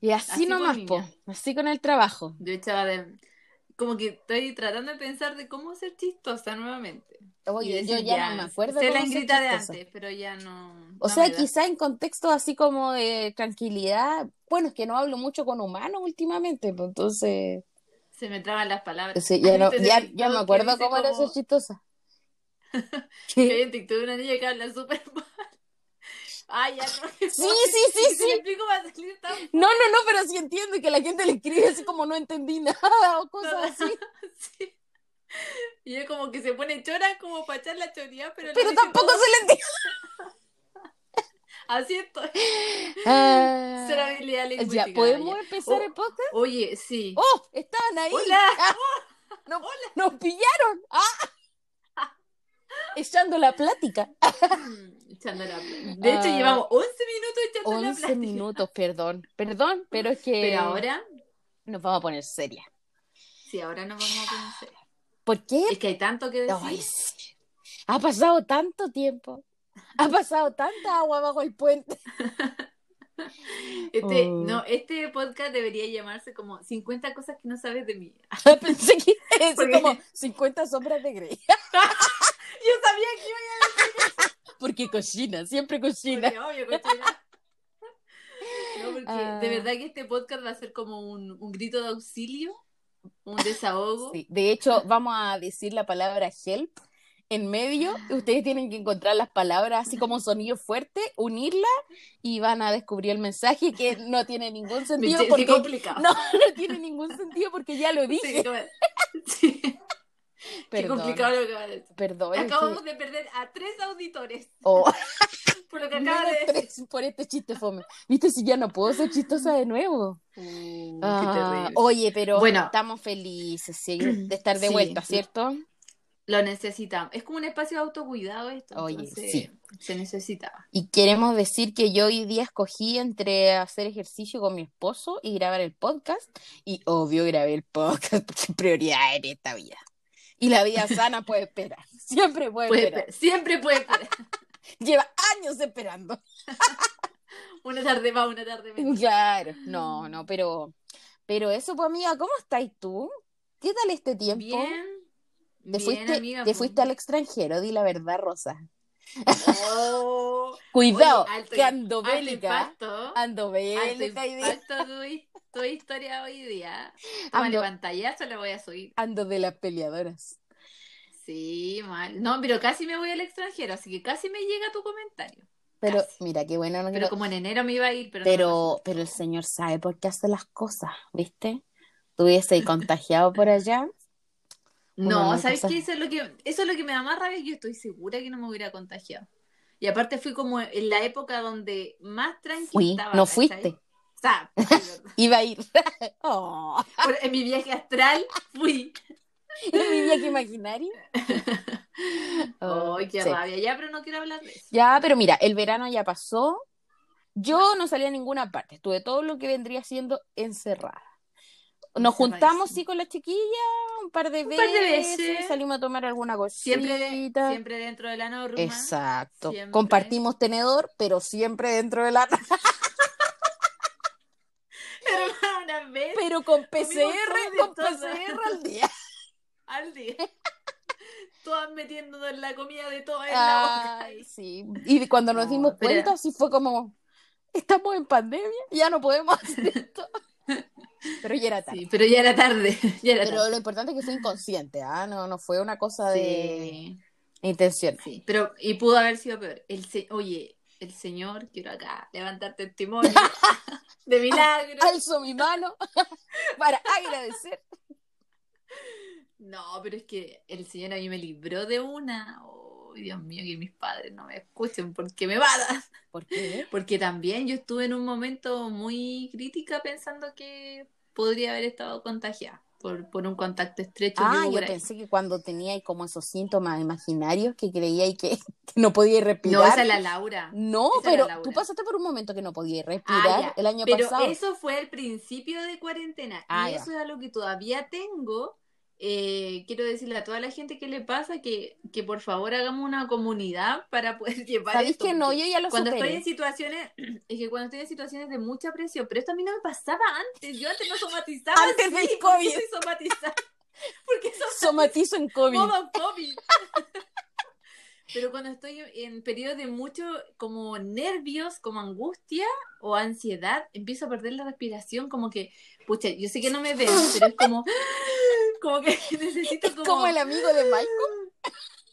Y así, Así nomás, po, así con el trabajo. Yo echaba de... Como que estoy tratando de pensar de cómo ser chistosa nuevamente. Yo ya, no me acuerdo Sé la Ingrita de antes, pero ya no... O no sea, quizá en contextos así como de tranquilidad. Bueno, es que no hablo mucho con humanos últimamente, pues entonces. Se me traban las palabras. sí, ya, no, ¿Viste ese ya, me acuerdo cómo era ser chistosa. Que hay en TikTok una niña que habla súper mal. Ay, ya no. Sí, sí, sí, Si sí. lo explico va a salir tan No, no, no, pero sí entiendo que la gente le escribe así como no entendí nada o cosas así. Sí. Y es como que se pone chora como para echar la choría, pero, Pero tampoco todo- se le entiende. Así estoy. Ah, habilidad lingüística. ya, ¿podemos ya. empezar Oh. el podcast? Oye, sí. ¡Oh! Estaban ahí. Hola. Ah, no- Nos pillaron. ¡Ah! Echando la plática. Echando la De hecho, Ah. llevamos 11 minutos echando la 11 plática. minutos, perdón. Perdón, pero es que Pero ahora, nos vamos a poner serias. sí, ahora nos vamos a conocer. ¿Por qué? Es que hay tanto que decir. Ay. Ha pasado tanto tiempo. Ha pasado tanta agua bajo el puente. Este, Oh. no, este podcast debería llamarse como 50 cosas que no sabes de mí. Pensé que iba a decir Porque- como 50 sombras de Grey. Yo sabía que iba a Porque cocina, siempre cocina. obvio, cochina. No, porque Ah. de verdad que este podcast va a ser como un, un grito de auxilio, un desahogo. Sí, De hecho, vamos a decir la palabra help en medio. Ustedes tienen que encontrar las palabras así como un sonido fuerte, unirla y van a descubrir el mensaje que no tiene ningún sentido porque complicado. no, no tiene ningún sentido porque ya lo Sí, dije. como- sí, qué complicado lo que va a decir. perdón. es que- Acabamos de perder a tres auditores Oh, por lo que acaba menos de decir. tres por este chiste fome. Viste, si ya no puedo ser chistosa de nuevo. Uh, Ah, qué terrible. oye, pero Bueno. estamos felices sí, de estar de Sí, vuelta. ¿cierto? Lo necesitamos. Es como un espacio de autocuidado esto. Oye, sí. Se necesitaba. Y queremos decir que yo hoy día escogí entre hacer ejercicio con mi esposo y grabar el podcast. Y obvio grabé el podcast porque prioridad en esta vida. Y la vida sana puede esperar. Siempre puede Puede esperar. esper- siempre puede esperar. Lleva años esperando. Una tarde más, una tarde menos. Claro. No, no, pero, pero eso, pues amiga, ¿cómo estás tú? ¿Qué tal este tiempo? Bien. ¿Te, bien, fuiste, amiga, te fuiste al extranjero? Di la verdad, Rosa. Oh, Cuidado, oye, alto- que ando bélica. Ando bélica tu, tu historia hoy día. Ando, pantallazo, la voy a subir. ando de las peleadoras. Sí, mal. No, pero casi me voy al extranjero, así que casi me llega tu comentario. Pero Casi. mira, qué bueno. no Pero como en enero me iba a ir, pero, no Pero, pero el señor sabe por qué hace las cosas, ¿viste? Tuviese contagiado por allá. No, ¿sabes sabe. qué? Eso es, lo que, eso es lo que me da más rabia. Yo estoy segura que no me hubiera contagiado. Y aparte fui como en la época donde más tranquila Fui, estaba. no fuiste. O sea. Iba a ir. Oh, en mi viaje astral fui. ¿en mi viaje imaginario? Oh, Ay, qué sí. rabia. Ya, pero no quiero hablar de eso. Ya, pero mira, el verano ya pasó. Yo no salí a ninguna parte. Estuve todo lo que vendría siendo encerrada. Nos juntamos, sí, con la chiquilla un par de Un veces. par de veces. Salimos a tomar alguna cosita. Siempre, siempre dentro de la norma. Exacto. Siempre. Compartimos tenedor, pero siempre dentro de la... Pero una vez Pero con PCR, con. PCR al día. al día. Todas metiéndonos en la comida de todas en la boca. Ay, sí. Y cuando nos No, dimos pero- cuenta, sí fue como, estamos en pandemia, ya no podemos hacer esto. Pero ya era tarde. Sí, pero ya era tarde. Ya era Pero tarde. lo importante es que fue inconsciente, ¿ah? No, no fue una cosa de Sí, intención. sí. Pero, y pudo haber sido peor. El se- Oye, el Señor, quiero acá levantar testimonio de milagro. Alzo mi mano para agradecer. No, pero es que el Señor a mí me libró de una. Oh, Dios mío, que mis padres no me escuchen porque me matan. ¿Por qué? Porque también yo estuve en un momento muy crítica pensando que podría haber estado contagiada por, por un contacto estrecho Ah, yo pensé que cuando tenía como esos síntomas imaginarios que creía y que, que no podía respirar. No, esa es la Laura. No, esa pero Laura. tú pasaste por un momento que no respirar Ah, ya. el año Pero pasado. eso fue el principio de cuarentena. Ah, y ya. eso es algo que todavía tengo eh, quiero decirle a toda la gente que le pasa que, que por favor hagamos una comunidad para poder llevar ¿Sabéis esto, que no? Yo ya lo Cuando estoy en situaciones, es que cuando estoy en situaciones de mucha presión, pero esto a mí no me pasaba antes, yo antes no somatizaba Antes así, del ¿por qué COVID. somatizando? Porque eso Somatizo en COVID. modo COVID. Pero cuando estoy en periodos de mucho como nervios, como angustia o ansiedad, empiezo a perder la respiración, como que, pucha, yo sé que no me ven, pero es como, como que necesito como, Como el amigo de Michael.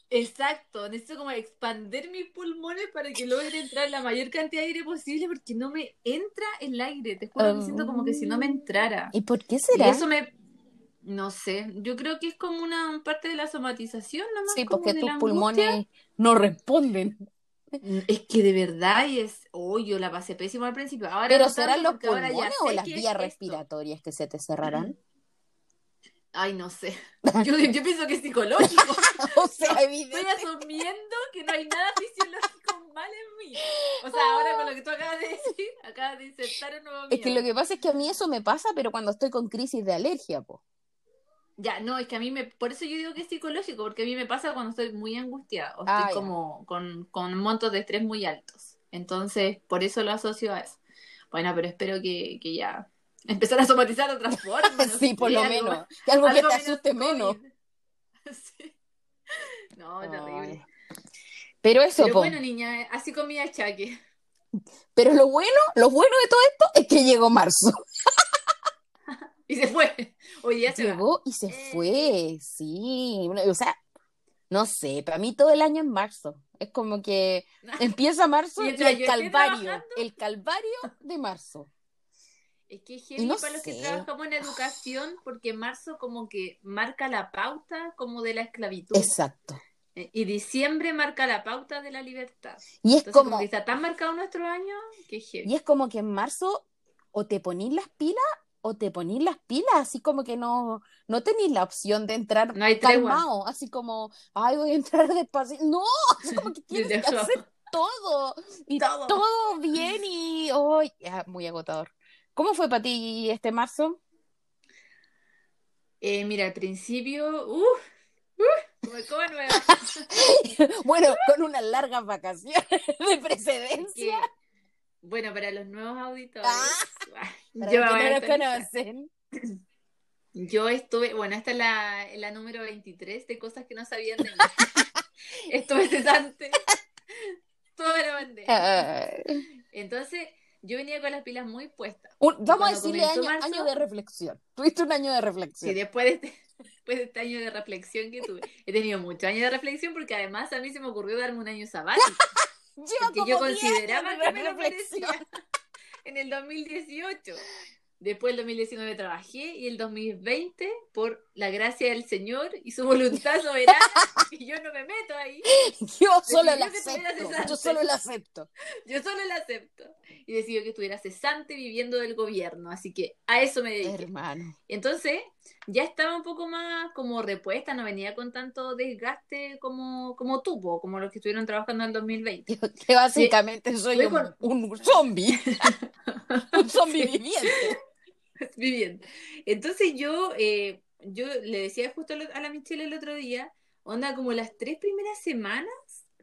exacto, necesito como expandir mis pulmones para que logre entrar la mayor cantidad de aire posible, porque no me entra el aire, te juro que siento como que si no me entrara. ¿Y por qué Y será? eso me, no sé, yo creo que es como una parte de la somatización, nomás Sí, porque tus angustia. pulmones no responden. Es que de verdad y es, oh, yo la pasé pésimo al principio. Ahora ¿Pero no serán los porque ahora ya pulmones o las vías esto. respiratorias que se te cerrarán? Ay, no sé. Yo, yo pienso que es psicológico. o sea, Estoy evidente. asumiendo que no hay nada fisiológico mal en mí. O sea, ahora con lo que tú acabas de decir, acabas de insertar un nuevo Es que lo que pasa es que a mí eso me pasa, pero cuando estoy con crisis de alergia, po. Ya, no, es que a mí me, por eso yo digo que es psicológico, porque a mí me pasa cuando estoy muy angustiada o estoy Ah, como con, con montos de estrés muy altos. Entonces, por eso lo asocio a eso. Bueno, pero espero que, que ya empezar a somatizar forma. no sí, por lo algo- menos. Que algo, que te asuste menos. Sí. No, terrible. Pero eso, Pero po. bueno, niña, así mi achaque. Pero lo bueno, lo bueno de todo esto es que llegó marzo. Y se fue. Hoy día se va. Llegó y se Eh. fue, sí. O sea, no sé, para mí todo el año es marzo. Es como que empieza marzo y el calvario, el calvario de marzo. Es que es no para los que trabajamos en educación, porque marzo como que marca la pauta como de la esclavitud. Exacto. Eh, Y diciembre marca la pauta de la libertad. Y es Entonces, como, como, que está tan marcado nuestro año que es y es como que en marzo o te ponís las pilas o te ponís las pilas, así como que no, no tenéis la opción de entrar No hay tregua. calmado, así como, ay, voy a entrar despacio. No, es como que tienes que hacer todo y Todo. todo bien y oh, ya, muy agotador. ¿Cómo fue para ti este marzo? Eh, mira, al principio, uff, como nueva. Bueno, con unas largas vacaciones de Que, precedencia. bueno, para los nuevos auditores, Ah, Para yo, los que no actualizar. conocen. yo estuve, bueno, esta es la, la número 23 de cosas que no sabían de mí. estuve cesante. Toda la bandera. Entonces, yo venía con las pilas muy puestas. un- vamos a decirle año, marzo- año de reflexión. Tuviste un año de Sí, reflexión. después de este, después de este año de reflexión que tuve. He tenido muchos años de reflexión porque además a mí se me ocurrió darme un año sabático. Como yo 10 consideraba que me reflexión. en el 2018. Después el 2019 trabajé y el 2020, por la gracia del Señor y su voluntad soberana, y yo no me meto ahí, Yo solo la acepto. Yo solo la acepto. yo solo la acepto. Y decidió que estuviera cesante viviendo del gobierno, así que a eso me dediqué. Hermano. Entonces, ya estaba un poco más como repuesta, no venía con tanto desgaste como, como tuvo, como los que estuvieron trabajando en el 2020. Que, básicamente soy un, un zombie. un zombie viviente. viviendo. Entonces yo, eh, yo le decía justo a la- Michelle el otro día, onda como las tres primeras semanas,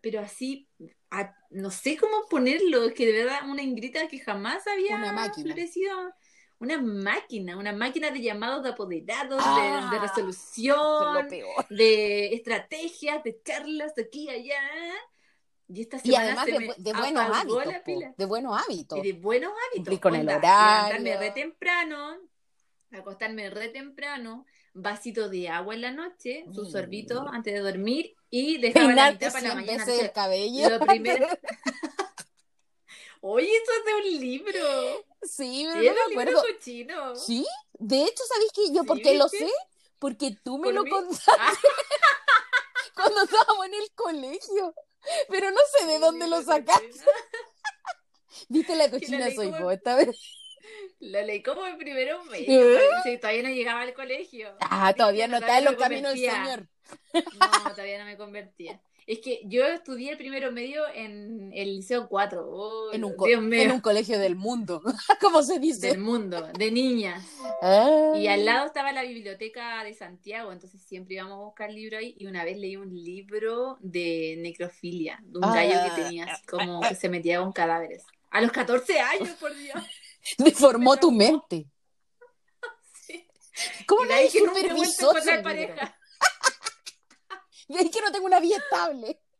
pero así, a- no sé cómo ponerlo, es que de verdad una ingrita que jamás había Una máquina. florecido. Una máquina, una máquina de llamados de apoderados, de- Ah, de, Lo resolución, peor. de estrategias, de charlas de aquí y allá. Y esta Y semana además se de, me de buenos hábitos. la pila. de buenos hábitos. Y de buenos hábitos. Cumplir con el onda, horario. Levantarme re temprano, acostarme re temprano, vasito de agua en la noche, su Mm. sorbito antes de dormir y dejar la mitad para la 100 mañana. el cabello. lo primero- Oye, eso es de un libro. Sí, pero no me libro cochino. Sí, de hecho, ¿sabéis que yo Sí, por qué lo sé? Porque tú me ¿Por lo mí? contaste Ah. cuando estábamos en el colegio. Pero no sé de dónde lo sacaste. Viste la cochina soy como- vos esta vez. Lo leí como en primero medio, ¿Eh? sí, todavía no llegaba al colegio. Ah, todavía no está en los caminos del. Señor. No, todavía no me convertía. Es que yo estudié el primero medio en el Liceo 4. Oh, En un, mío. en un colegio del mundo, como se dice. Del mundo, de niñas. Ah. Y al lado estaba la biblioteca de Santiago, entonces siempre íbamos a buscar libros ahí. Y una vez leí un libro de necrofilia, de un Ah. gallo que tenía así como que se metía con cadáveres. A los 14 años, por Dios. Deformó tu mente. Sí. ¿Cómo Y de nadie supervisó libro? pareja. De ahí que no tengo una vida estable.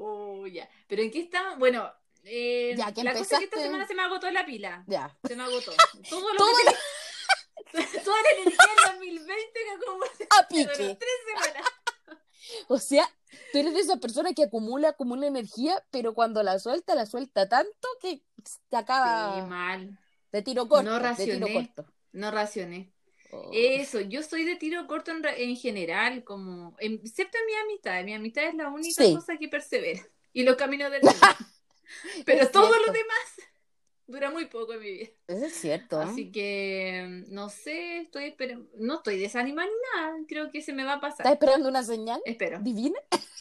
Oh, ya. Pero ¿en qué estamos? Bueno, eh, Ya, que la cosa es que esta empezaste- semana se me agotó la pila. Ya. Se me agotó. Todo lo que tenía- Toda la energía en 2020 que como A pique. tres semanas. O sea, tú eres de esa persona que acumula, acumula energía, pero cuando la suelta, la suelta tanto que se acaba Sí, mal. de tiro corto. No de tiro racioné. corto. No racioné. Oh. Eso, yo soy de tiro corto en, en general, como, en- excepto en mi amistad. Mi amistad es la única Sí. cosa que persevera. Y los caminos del. Pero Es todo cierto. lo demás dura muy poco en mi vida. Eso es cierto. Así que, no sé, estoy esperando. No estoy desanimada ni nada. Creo que se me va a ¿Estás pasar. esperando una señal Espero, divina?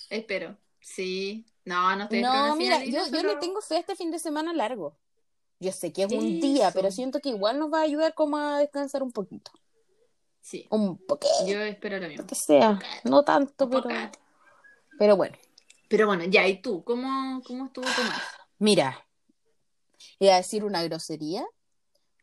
espero. Sí. No, no estoy esperando No, mira, yo, divina, yo le tengo fe a este fin de semana largo. Yo sé que es un día, pero siento que igual nos va a ayudar como a descansar un poquito. Sí, Un poquito, yo espero lo mismo. que sea. No tanto, pero, pero bueno. Pero bueno, ya, ¿y tú? ¿Cómo, cómo estuvo tu mes? Mira, iba a decir una grosería,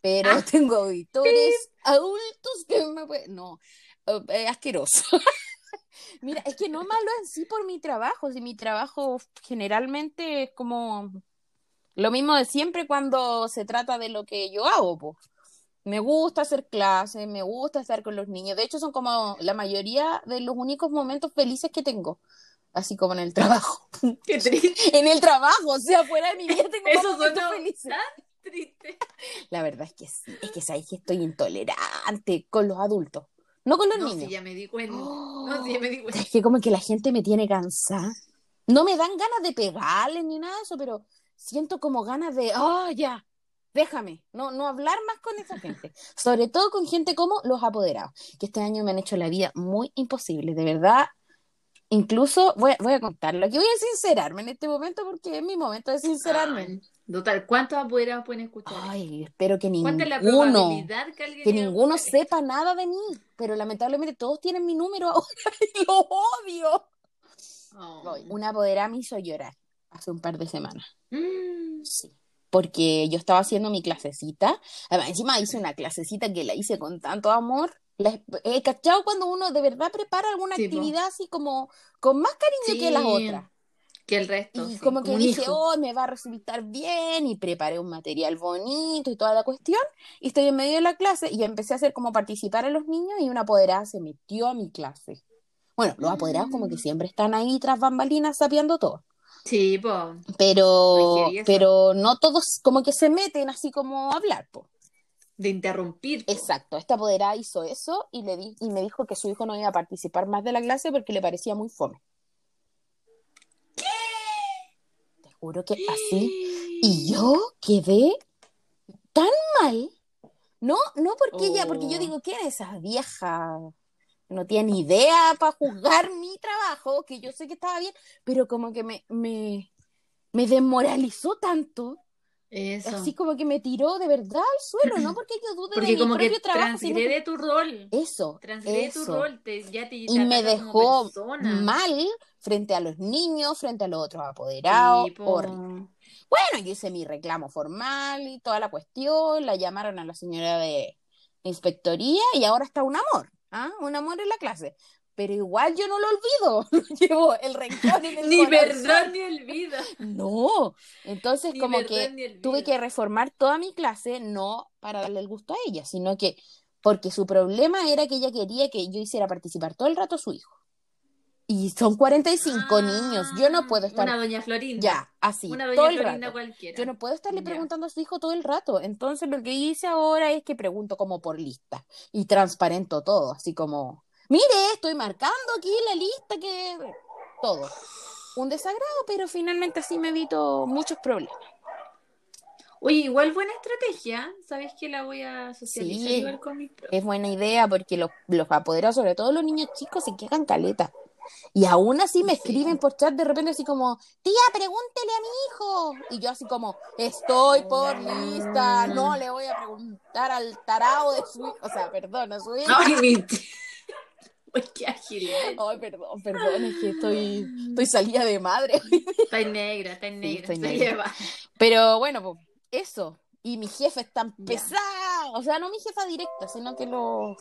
pero Ah. tengo auditores adultos que me pueden... No, eh, eh, asqueroso. Mira, es que no es malo en sí por mi trabajo, si mi trabajo generalmente es como lo mismo de siempre cuando se trata de lo que yo hago, po. Me gusta hacer clases, me gusta estar con los niños. De hecho, son como la mayoría de los únicos momentos felices que tengo, así como en el trabajo. Qué triste. En el trabajo, o sea, fuera de mi vida tengo Eso sonó felices. tan triste. La verdad es que sí, es que sabéis que estoy intolerante con los adultos, no con los No, niños. sí, ya me di cuenta. Oh, No, sí, ya me di cuenta. es que como que la gente me tiene cansada. No me dan ganas de pegarles ni nada de eso, pero siento como ganas de, oh, ya, déjame, no, no hablar más con esa gente. Sobre todo con gente como los apoderados, que este año me han hecho la vida muy imposible, de verdad. Incluso voy a, voy a contarlo. Aquí voy a sincerarme en este momento porque es mi momento de sincerarme. Ay, Total, ¿cuántos apoderados pueden escuchar? Ay, espero que ¿Cuánta es la ninguno. que que ninguno sepa nada de mí, pero lamentablemente todos tienen mi número ahora y lo odio. Oh. Una apoderada me hizo llorar hace un par de semanas. Mm, Sí. Porque yo estaba haciendo mi clasecita. Además, encima hice una clasecita que la hice con tanto amor. La, he cachado cuando uno de verdad prepara alguna Sí, po. actividad así como con más cariño que las otras. Que el resto. Y sí, como que dije, hijo. oh, me va a resultar bien y preparé un material bonito y toda la cuestión. Y estoy en medio de la clase y empecé a hacer como participar a los niños y una apoderada se metió a mi clase. Bueno, los apoderados como que Mm. siempre están ahí tras bambalinas sapeando todo. Sí, po. Pero, pero no todos como que se meten así como a hablar, po. De interrumpir. Exacto, esta apoderada hizo eso y, le di, y me dijo que su hijo no iba a participar más de la clase porque le parecía muy fome. Te juro que así. Y yo quedé tan mal. No, no porque ella, porque yo Oh. digo, ¿quién es esa vieja? No tiene ni idea para juzgar mi trabajo, que yo sé que estaba bien, pero como que me, me, me desmoralizó tanto, Eso. así como que me tiró de verdad al suelo, no porque yo dude de Porque mi como que propio trabajo, sino que- tu rol. eso, Transgrede tu eso. rol. Te, ya te, Y me dejó mal frente a los niños, frente a los otros apoderados, horrible. Bueno, yo hice mi reclamo formal y toda la cuestión, la llamaron a la señora de inspectoría y ahora está un amor, ¿ah? Un amor en la clase. Pero igual yo no lo olvido, lo llevo el rencor en el Ni corazón. verdad ni olvido. No, entonces Ni como que tuve que reformar toda mi clase, no para darle el gusto a ella, sino que porque su problema era que ella quería que yo hiciera participar todo el rato a su hijo. Y son 45 niños, yo no puedo estar Ah, Una doña Florinda. ya así Una todo doña el Florinda rato. cualquiera. Yo no puedo estarle Ya. preguntando a su hijo todo el rato. Entonces lo que hice ahora es que pregunto como por lista y transparento todo, así como, mire, estoy marcando aquí la lista que todo. Un desagrado, pero finalmente así me evito muchos problemas. Oye, igual buena estrategia. ¿Sabes que la voy a socializar Sí. igual con mis? Es buena idea porque los, los apoderados, sobre todo los niños chicos, se quejan caleta. Y aún así me Sí. escriben por chat de repente así como, tía, pregúntele a mi hijo. Y yo así como, estoy por lista, no le voy a preguntar al tarao de su hijo. O sea, perdón, a su hijo. Ay, mi tía. Uy, qué agilidad. Ay, perdón, perdón, es que estoy, estoy salida de madre. Está negra, está negra. estoy se negra. lleva. Pero bueno, pues, eso. Y mi jefe es tan pesado. O sea, no mi jefa directa, sino que los,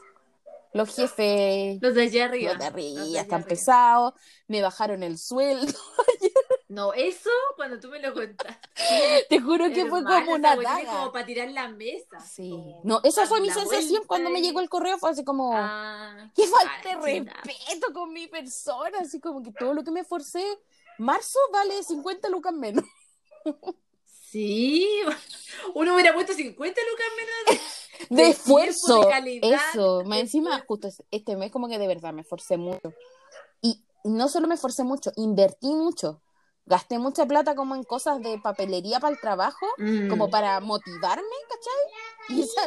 los jefes Los de allá arriba. los de arriba Los de allá están arriba. pesados. Me bajaron el sueldo. No, eso cuando tú me lo contaste. Te juro que fue como una daga. como para tirar la mesa. Sí. Como No, esa fue mi sensación cuando me llegó el correo. Fue así como, Ah, qué falta de respeto con mi persona. Así como que todo lo que me esforcé, marzo vale 50 lucas menos. Sí, uno hubiera puesto 50 lucas menos De De esfuerzo. tiempo, de calidad, Eso. Más de encima, esfuerzo. justo es- este mes como que de verdad me esforcé mucho. Y no solo me esforcé mucho, invertí mucho. Gasté mucha plata como en cosas de papelería para el trabajo, Mm, como para motivarme, ¿cachai? Y esa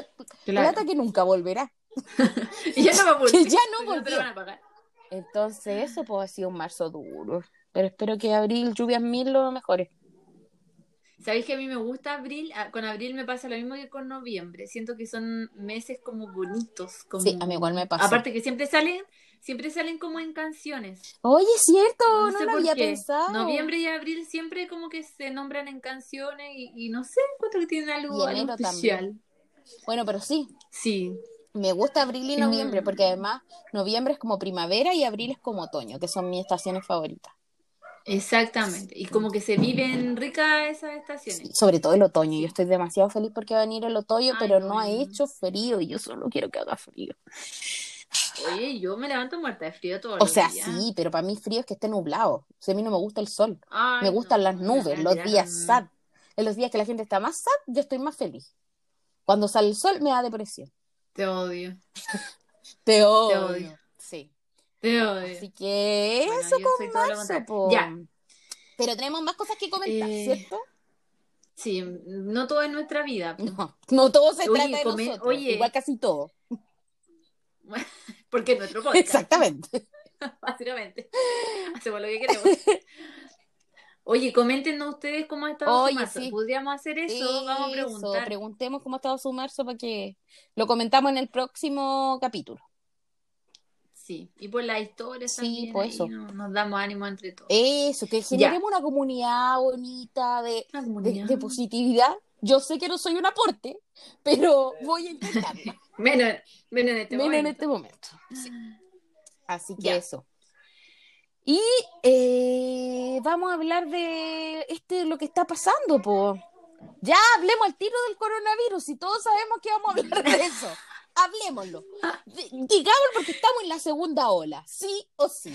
claro. plata que nunca volverá. Y ya no va a volver. Que ya no volvió. Entonces, eso pues ha sido un marzo duro. Pero espero que abril, lluvias mil, lo mejores. ¿Sabéis que a mí me gusta abril? Ah, Con abril me pasa lo mismo que con noviembre. Siento que son meses como bonitos. Como... Sí, a mí igual me pasa. Aparte que siempre salen, siempre salen como en canciones. Oye, es cierto, no, sé lo había qué. pensado. Noviembre y abril siempre como que se nombran en canciones y, y no sé, encuentro que tienen algo, algo especial. Bueno, pero sí, Sí, me gusta abril y Mm. noviembre, porque además noviembre es como primavera y abril es como otoño, que son mis estaciones favoritas. exactamente. Y como que se viven ricas esas estaciones. Sobre todo el otoño. Yo estoy demasiado feliz porque va a venir el otoño, Ay, pero no, no ha no. hecho frío y yo solo quiero que haga frío. Oye, yo me levanto muerta de frío todos O sea, días. sí, pero para mí frío es que esté nublado. O sea, a mí no me gusta el sol. Ay, Me gustan no, las nubes, los días sad. En los días que la gente está más sad, yo estoy más feliz. Cuando sale el sol, me da depresión. Te odio, Te odio. odio. Sí. te odio. Así que Bueno, eso con todo marzo. Ya. Pero tenemos más cosas que comentar, Eh, ¿cierto? Sí, no todo es nuestra vida. No, no todo se Oye, trata de come- nosotros. oye. Igual casi todo. Porque es nuestro podcast. Exactamente. Básicamente. Hacemos lo que queremos. Oye, coméntenos ustedes cómo ha estado Oye, su marzo. sí. ¿Podríamos hacer eso? Vamos a preguntar. Preguntemos cómo ha estado su marzo para que lo comentamos en el próximo capítulo. Sí, y por las historias Sí, también. por ahí eso. Nos, nos damos ánimo entre todos. Eso, que generemos una comunidad bonita de, Una de, comunidad. de positividad. Yo sé que no soy un aporte, pero voy a intentarlo. Menos, menos en este Menos en momento. este momento. Sí. Así que Ya. eso. Y eh, vamos a hablar de este lo que está pasando, po. Ya hablemos al tiro del coronavirus y todos sabemos que vamos a hablar de eso. Hablemoslo. Digámoslo porque estamos en la segunda ola, sí o sí.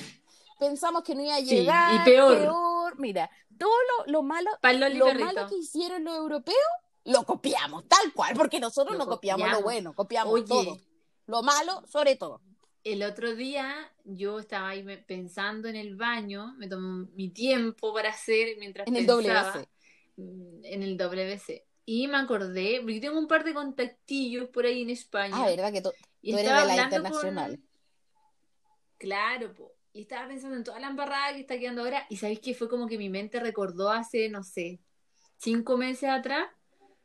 Pensamos que no iba a Sí, llegar. y peor. Mira, todo lo, lo malo, lo perrito. malo que hicieron los europeos, lo copiamos, tal cual, porque nosotros Lo no copiamos lo bueno, copiamos Oye. todo. Lo malo, sobre todo. El otro día yo estaba ahí pensando en el baño, me tomé mi tiempo para hacer mientras En el pensaba, WC. mm, En el WC. Y me acordé, porque tengo un par de contactillos por ahí en España. Ah, ¿verdad? Que tú, y tú eres de la hablando con- internacional. Claro, po. Y estaba pensando en toda la embarrada que está quedando ahora. Y sabéis que fue como que mi mente recordó hace, no sé, cinco meses atrás,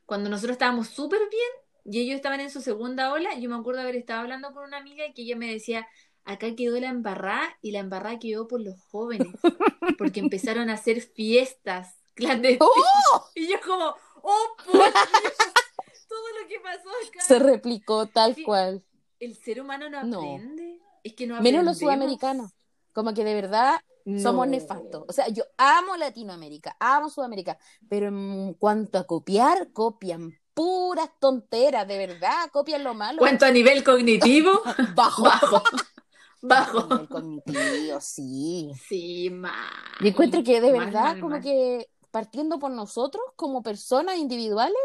cuando nosotros estábamos súper bien y ellos estaban en su segunda ola. Yo me acuerdo haber estado hablando con una amiga que ella me decía, acá quedó la embarrada y la embarrada quedó por los jóvenes, porque empezaron a hacer fiestas clandestinas. ¡Oh! Y yo como, oh, por Dios, todo lo que pasó acá. Se replicó tal Sí. cual. El ser humano no No. aprende. Es que no Menos los sudamericanos. Como que de verdad somos nefastos. O sea, yo amo Latinoamérica, amo Sudamérica, pero en cuanto a copiar, copian puras tonteras, de verdad, copian lo malo. ¿Cuánto a nivel cognitivo? Bajo. Bajo. A Bajo. nivel cognitivo, sí. Sí, mal. Yo encuentro que de Mal, verdad, mal, como mal. que partiendo por nosotros como personas individuales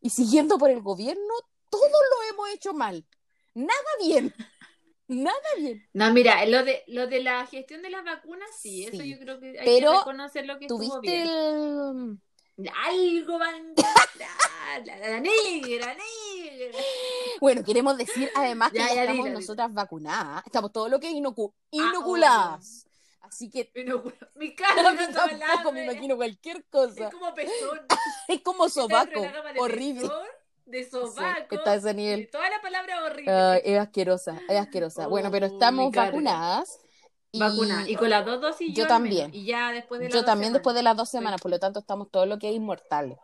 y siguiendo por el gobierno, todo lo hemos hecho mal. Nada bien. Nada bien. No, mira, lo de, lo de la gestión de las vacunas, sí, eso Sí. yo creo que hay Pero que reconocer lo que estuvo bien. el... Algo van a encontrar, la, la negra, negra. Bueno, queremos decir además que Ya, ya, ya, estamos dilo. nosotras vacunadas. Estamos todo lo que es inocu- Ah, inoculadas. Así que Me inocula. Mi cara no tampoco me imagino cualquier cosa. Es como pezón. Es como sobaco, la horrible. pezón, de sobaco. está a ese de nivel. toda la palabra horrible. Es asquerosa, es asquerosa. Bueno, pero estamos vacunadas. Y Vacuna. Y con las dos dosis Yo al también. Y ya después de las yo dos también después de semanas. las dos semanas, por lo tanto estamos todo lo que es inmortales.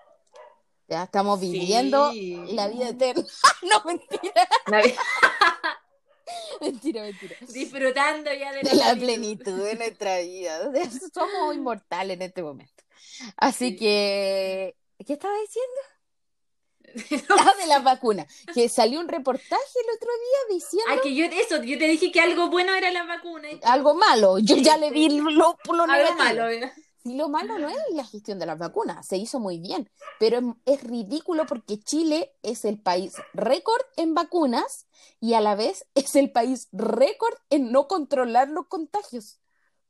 Ya estamos viviendo Sí. la vida eterna. no, mentira, Navi- mentira, mentira. Disfrutando ya de De la plenitud. plenitud de nuestra vida. Somos inmortales en este momento. Así Sí. que, ¿qué estaba diciendo? Ah, de las vacunas. Que salió un reportaje el otro día diciendo Ah, que yo, eso, yo te dije que algo bueno era la vacuna. y- algo malo. Yo ya le vi lo, lo Algo negativo. malo. ¿verdad? Y lo malo no es la gestión de las vacunas, se hizo muy bien, pero es, es ridículo porque Chile es el país récord en vacunas y a la vez es el país récord en no controlar los contagios.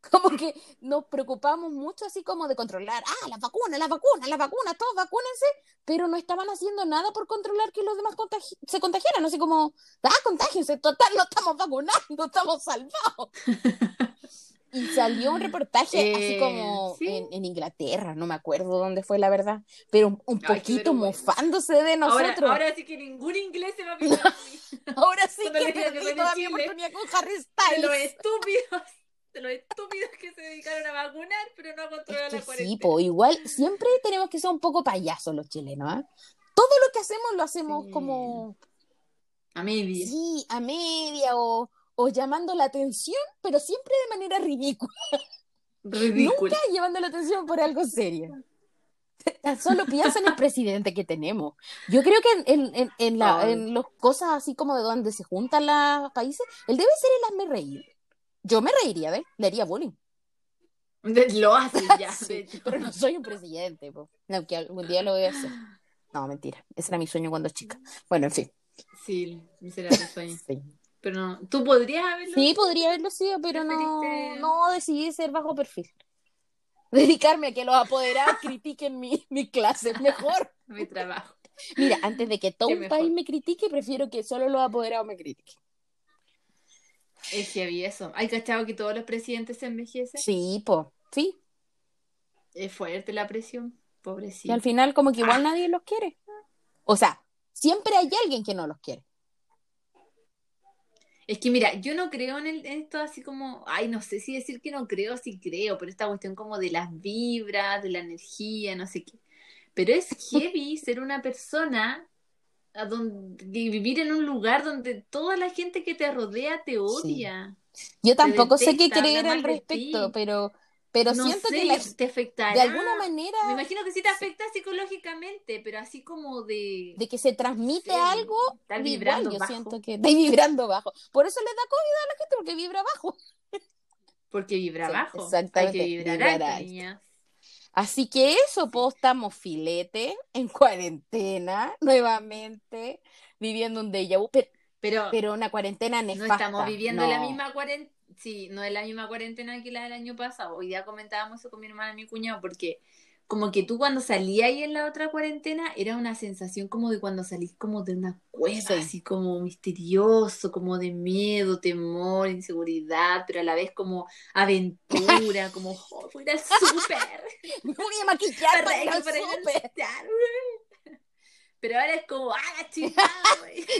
Como que nos preocupamos mucho así como de controlar, ah, las vacunas, las vacunas, las vacunas, todos vacúnense, pero no estaban haciendo nada por controlar que los demás contagi- se contagiaran, así como, ah, contagiense, total, no estamos vacunando, estamos salvados. Y salió un reportaje así Eh, como sí. en, en Inglaterra, no me acuerdo dónde fue la verdad, pero un, un Ay, qué poquito mofándose de Ahora, nosotros. Ahora, ahora sí que ningún inglés se va a en mí. sí que perdí toda mi oportunidad con Harry De los Styles. estúpidos, de los estúpidos que se dedicaron a vacunar, pero no a controlar Es que la sí, cuarentena. po, igual siempre tenemos que ser un poco payasos los chilenos, ¿ah? Todo lo que hacemos lo hacemos Sí. como, A media. sí, a media o, o llamando la atención, pero siempre de manera ridícula. Ridículo. Nunca llevando la atención por algo serio. Tan solo piensa en el presidente que tenemos. Yo creo que en, en, en, la, en las cosas así como de donde se juntan los países, él debe ser el hazme reír. Yo me reiría de él, le haría bullying. Lo hacen ya, Sí, pero no soy un presidente, po. No, que algún día lo voy a hacer. No, mentira. Ese era mi sueño cuando chica. Bueno, en fin. Sí, miserable sueño. Sí, Pero no, tú podrías haberlo. Sí, podría haberlo sido, pero no, no decidí ser bajo perfil. Dedicarme a que los apoderados critiquen mi, mi clase mejor. Mi trabajo. Mira, antes de que todo Qué un mejor. país me critique, prefiero que solo los apoderados me critiquen. Es había eso. ¿Hay cachado que todos los presidentes se envejecen? Sí, po, sí. Es fuerte la presión. Y Pobrecito. al final como que igual nadie los quiere. O sea, siempre hay alguien que no los quiere. Es que mira, yo no creo en, el- en esto así como, ay, no sé si decir que no creo, sí creo, pero esta cuestión como de las vibras, de la energía, no sé qué. Pero es heavy ser una persona a donde, vivir en un lugar donde toda la gente que te rodea te odia. Yo tampoco sé qué creer al respecto, pero, pero no siento sé, que la- te afectará. de alguna manera Me imagino que sí te afecta psicológicamente, pero así como de... de que se transmite Sí, algo, igual vibrando yo bajo. siento que está vibrando bajo. Por eso le da COVID a la gente, porque vibra bajo. Porque vibra Sí, bajo. exactamente, Hay que vibrar, vibrar alto, alto. niña. Así que eso, pues estamos filete, en cuarentena, nuevamente, viviendo un déjà vu, pero, Pero, pero una cuarentena no nefasta. estamos viviendo no. la misma cuarentena. Sí, no es la misma cuarentena que la del año pasado. Hoy día comentábamos eso con mi hermana y mi cuñado, porque como que tú cuando salías ahí en la otra cuarentena era una sensación como de cuando salís como de una cueva, Sí. así como misterioso, como de miedo, temor, inseguridad, pero a la vez como aventura, como oh, voy a ir al súper. Me voy a maquillar para ir al súper. Pero ahora es como, ah, la chingada.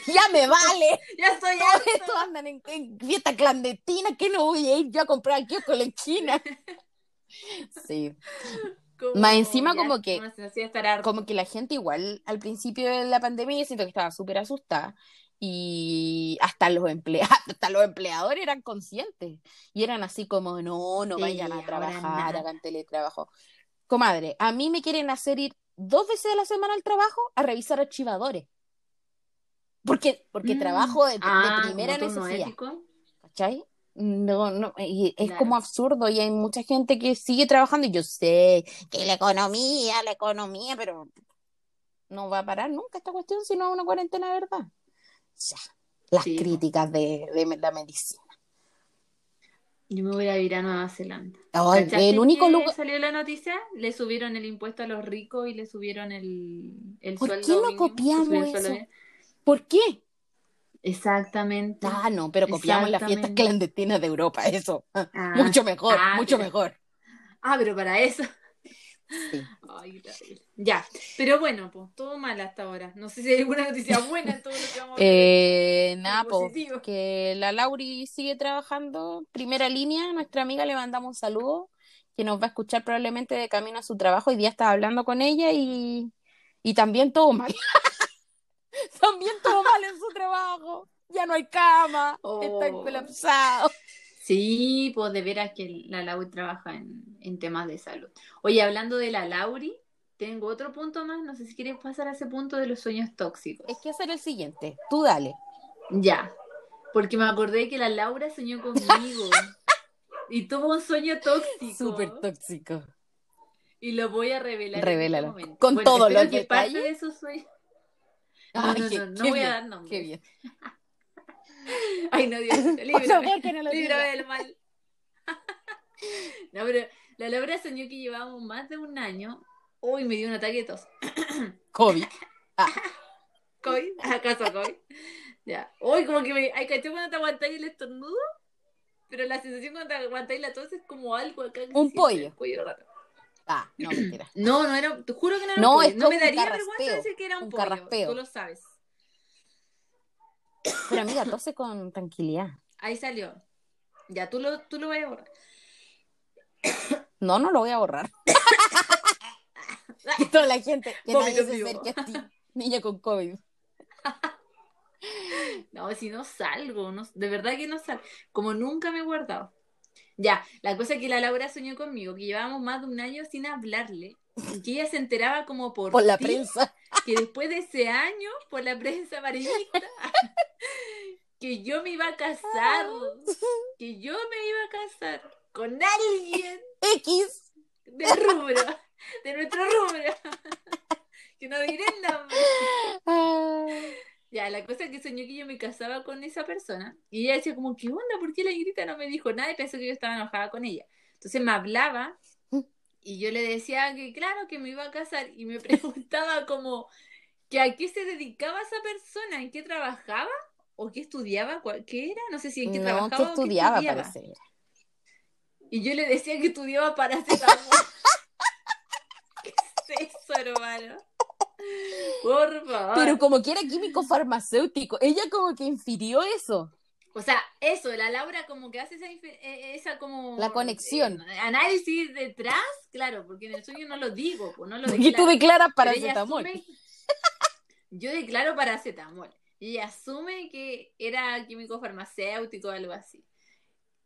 Ya me vale. ya estoy Todos andan en, en fiesta clandestina, que no voy a ir yo a comprar aquí con la esquina. Sí, Como, Más encima como que- como que la gente igual al principio de la pandemia yo siento que estaba súper asustada y hasta los empleados, hasta los empleadores eran conscientes y eran así como no, no Sí, vayan a trabajar, hagan teletrabajo. Comadre, a mí me quieren hacer ir dos veces a la semana al trabajo a revisar archivadores. Porque, porque Mm. trabajo de, de Ah, primera necesidad. ético. ¿Cachai? No, no, y es Claro. como absurdo y hay mucha gente que sigue trabajando y yo sé que la economía, la economía, pero no va a parar nunca esta cuestión si no es una cuarentena de verdad. Ya, las Sí, críticas de, de la medicina. Yo me voy a ir a Nueva Zelanda. ¿Cachaste el único lugar... salió la noticia? Le subieron el impuesto a los ricos y le subieron el, el ¿Por sueldo qué no mínimo. copiamos eso? ¿Por qué? Exactamente. Ah, no, pero copiamos las fiestas clandestinas de Europa, eso. Ah, mucho mejor, ah, mucho pero- mejor. Ah, pero para eso. Sí. Ay. Ya, pero bueno, pues todo mal hasta ahora. No sé si hay alguna noticia buena en todo lo que vamos a ver. Eh, nada, po, positivo. que la Lauri sigue trabajando. Primera línea, nuestra amiga le mandamos un saludo, que nos va a escuchar probablemente de camino a su trabajo. Hoy día estaba hablando con ella y, y también todo mal. también todo mal en su trabajo. Ya no hay cama, están Oh. colapsados. Sí, pues de veras que la Lauri trabaja en, en temas de salud. Oye, hablando de la Lauri, tengo otro punto más. No sé si quieres pasar a ese punto de los sueños tóxicos. Es que hacer el siguiente, tú dale. Ya, porque me acordé que la Laura soñó conmigo y tuvo un sueño tóxico. Súper tóxico. Y lo voy a revelar. en Revélalo. este momento. Con todos espero los que parte de esos sueños. No, Ay, no, qué- no, no qué voy a bien, dar nombres. Qué bien. Ay, no, Dios, líbrame. favor, que no lo Líbrame digas. del mal. No, pero la Laura soñó que llevábamos más de un año. Uy, me dio un ataque de tos. COVID. ¿COVID? ¿Acaso COVID? Ya. Uy, como que me. Ay, ¿cachai cuando te aguantáis el estornudo? Pero la sensación cuando te aguantáis la tos es como algo acá. Un pollo. el rato. Ah, no, mentira. No, no era. Te juro que no era No, un pollo. es No me daría vergüenza decir que era un, un pollo. carraspeo. Tú lo sabes. Pero amiga, tose con tranquilidad. Ahí salió. Ya, tú lo, tú lo vas a borrar. No, no lo voy a borrar. Y toda la gente que Vómito nadie se acerque a ti. Niña con COVID. No, si no salgo, no, de verdad que no salgo. Como nunca me he guardado. Ya, la cosa es que la Laura soñó conmigo, que llevábamos más de un año sin hablarle, y que ella se enteraba como por, Por la prensa. que después de ese año, por la prensa amarillista, que yo me iba a casar, que yo me iba a casar con alguien X. del rubro, de nuestro rubro, que no diré el nombre. Ya, la cosa es que soñó que yo me casaba con esa persona y ella decía como, ¿qué onda? ¿Por qué la grita no me dijo nada? Y pensó que yo estaba enojada con ella. Entonces me hablaba y yo le decía que claro, que me iba a casar y me preguntaba como que a qué se dedicaba esa persona, en qué trabajaba o qué estudiaba, qué era, no sé si en qué no, trabajaba que o qué estudiaba, estudiaba. parece. Y yo le decía que estudiaba paracetamol. ¿Qué es eso, hermano? Por favor. Pero como que era químico farmacéutico. Ella como que infirió eso. O sea, eso, la Laura como que hace esa, infe- eh, esa como... La conexión. eh, análisis detrás, claro, porque en el sueño no lo digo, pues no lo tú declaro. declaras Pero ella paracetamol. asume- Yo declaro paracetamol. Y asume que era químico farmacéutico o algo así.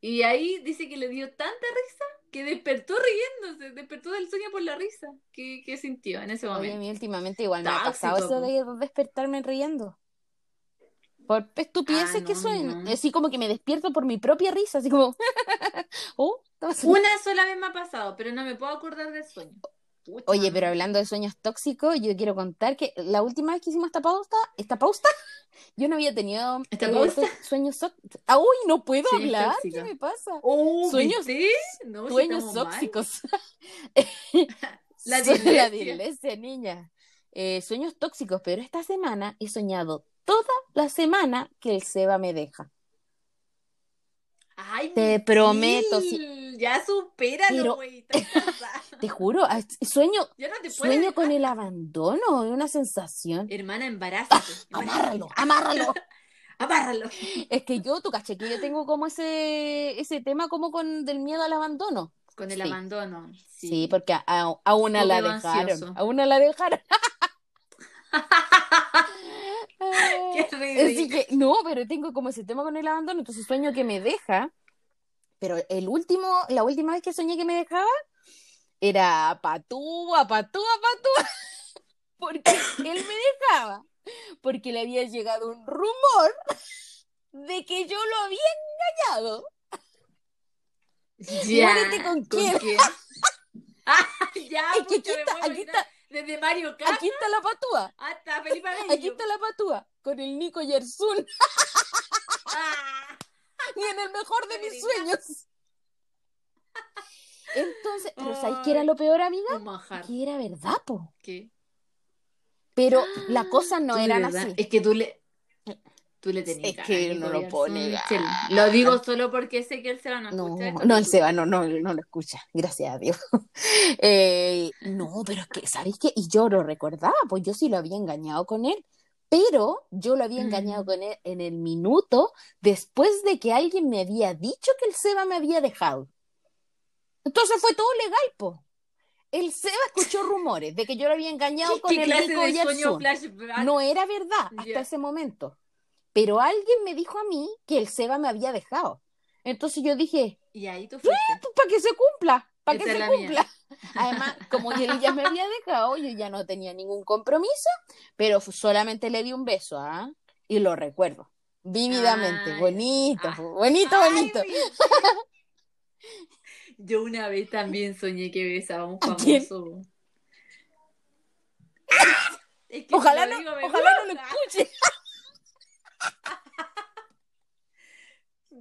Y ahí dice que le dio tanta risa que despertó riéndose, despertó del sueño por la risa que, que sintió en ese Oye, a momento. mí últimamente igual me ha pasado eso de despertarme riendo. Por estupideces Ah, no, que soy. no. Así como que me despierto por mi propia risa. Así como. oh. Una sola vez me ha pasado, pero no me puedo acordar del sueño. Pucha, Oye, pero hablando de sueños tóxicos, yo quiero contar que la última vez que hicimos esta pausa, esta pausa, yo no había tenido ¿Esta eh, pausa? sueños tóxicos. ¡Ah, uy! No puedo hablar. ¿Qué me pasa? Oh, Sueños-. No, si Sueños mal. tóxicos. La dislexia. niña. Eh, sueños tóxicos, pero esta semana he soñado toda la semana que el Seba me deja. Ay, Te prometo, si- Ya supéralo, güey. Te juro, ah, sueño, no te sueño con el abandono, es una sensación. Hermana, embarázate. Amárralo, amárralo. Amárralo. Es que yo, tú caché, que yo tengo como ese, ese tema como con del miedo al abandono. Con el Sí. abandono. Sí, Sí. porque a, a- a una la dejaron. ansioso. A una la dejaron. Qué Así que, no, pero tengo como ese tema con el abandono, entonces sueño que me deja. Pero el último, la última vez que soñé que me dejaba, era patúa, patúa, patúa. Porque él me dejaba. Porque le había llegado un rumor de que yo lo había engañado. Ya. Muérete con quién. Ah, ya, Es que aquí está- aquí. Desde Mario Kart Aquí está la patúa. hasta Felipe Abello. Aquí está la patúa. Con el Nico Yersun. Ah. Ni en el mejor de mis sueños. Entonces, pero ¿sabes qué era lo peor, amiga? Que era verdad, po. ¿Qué? Pero las cosas no Tú de eran verdad- así. Es que tú le. Tú le tenías Es que no lo. Michel. Lo digo solo porque sé que él se va a no No, escuchar esto, no, el Seba no, no, no lo escucha, gracias a Dios. Eh, no, pero es que, ¿sabéis qué? Y yo lo recordaba, pues yo sí lo había engañado con él, pero yo lo había engañado Mm. con él en el minuto después de que alguien me había dicho que el Seba me había dejado. Entonces fue todo legal, po. El Seba escuchó rumores de que yo lo había engañado con ¿Qué el Nico de y el sueño Sun. flashback? No era verdad hasta ese momento. Pero alguien me dijo a mí que el Seba me había dejado. Entonces yo dije, Y ahí tú fuiste. para que se cumpla, para que se mía. cumpla. Además, como él ya me había dejado, yo ya no tenía ningún compromiso, pero solamente le di un beso, ¿ah? Y lo recuerdo, vívidamente, Ay. bonito, Ah. bonito, bonito. Yo una vez también soñé que besaba a un famoso. Es que Ojalá lo no, digo, ojalá no lo escuche.